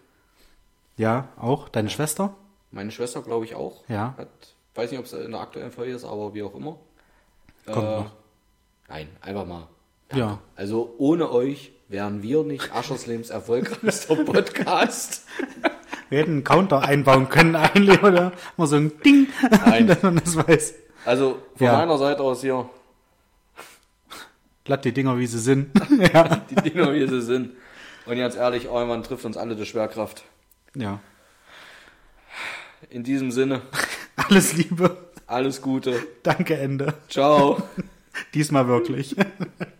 Ja, auch. Deine Schwester? meine Schwester glaube ich auch. Ja. Hat, weiß nicht, ob es in der aktuellen Folge ist, aber wie auch immer. Kommt Äh, noch. Nein, einfach mal. Ja. Also ohne euch wären wir nicht Ascherslems <laughs> erfolgreichster Podcast. Wir hätten einen Counter einbauen können, eigentlich, oder? Mal so ein Ding, <laughs> Nein. dass man das weiß. Also von Ja. meiner Seite aus hier, Glatt die Dinger, wie sie sind. <laughs> ja. die Dinger, wie sie sind. Und ganz ehrlich, irgendwann trifft uns alle die Schwerkraft. Ja. In diesem Sinne, <laughs> Alles Liebe. alles Gute. Danke, Ende. Ciao. <laughs> Diesmal wirklich. <laughs>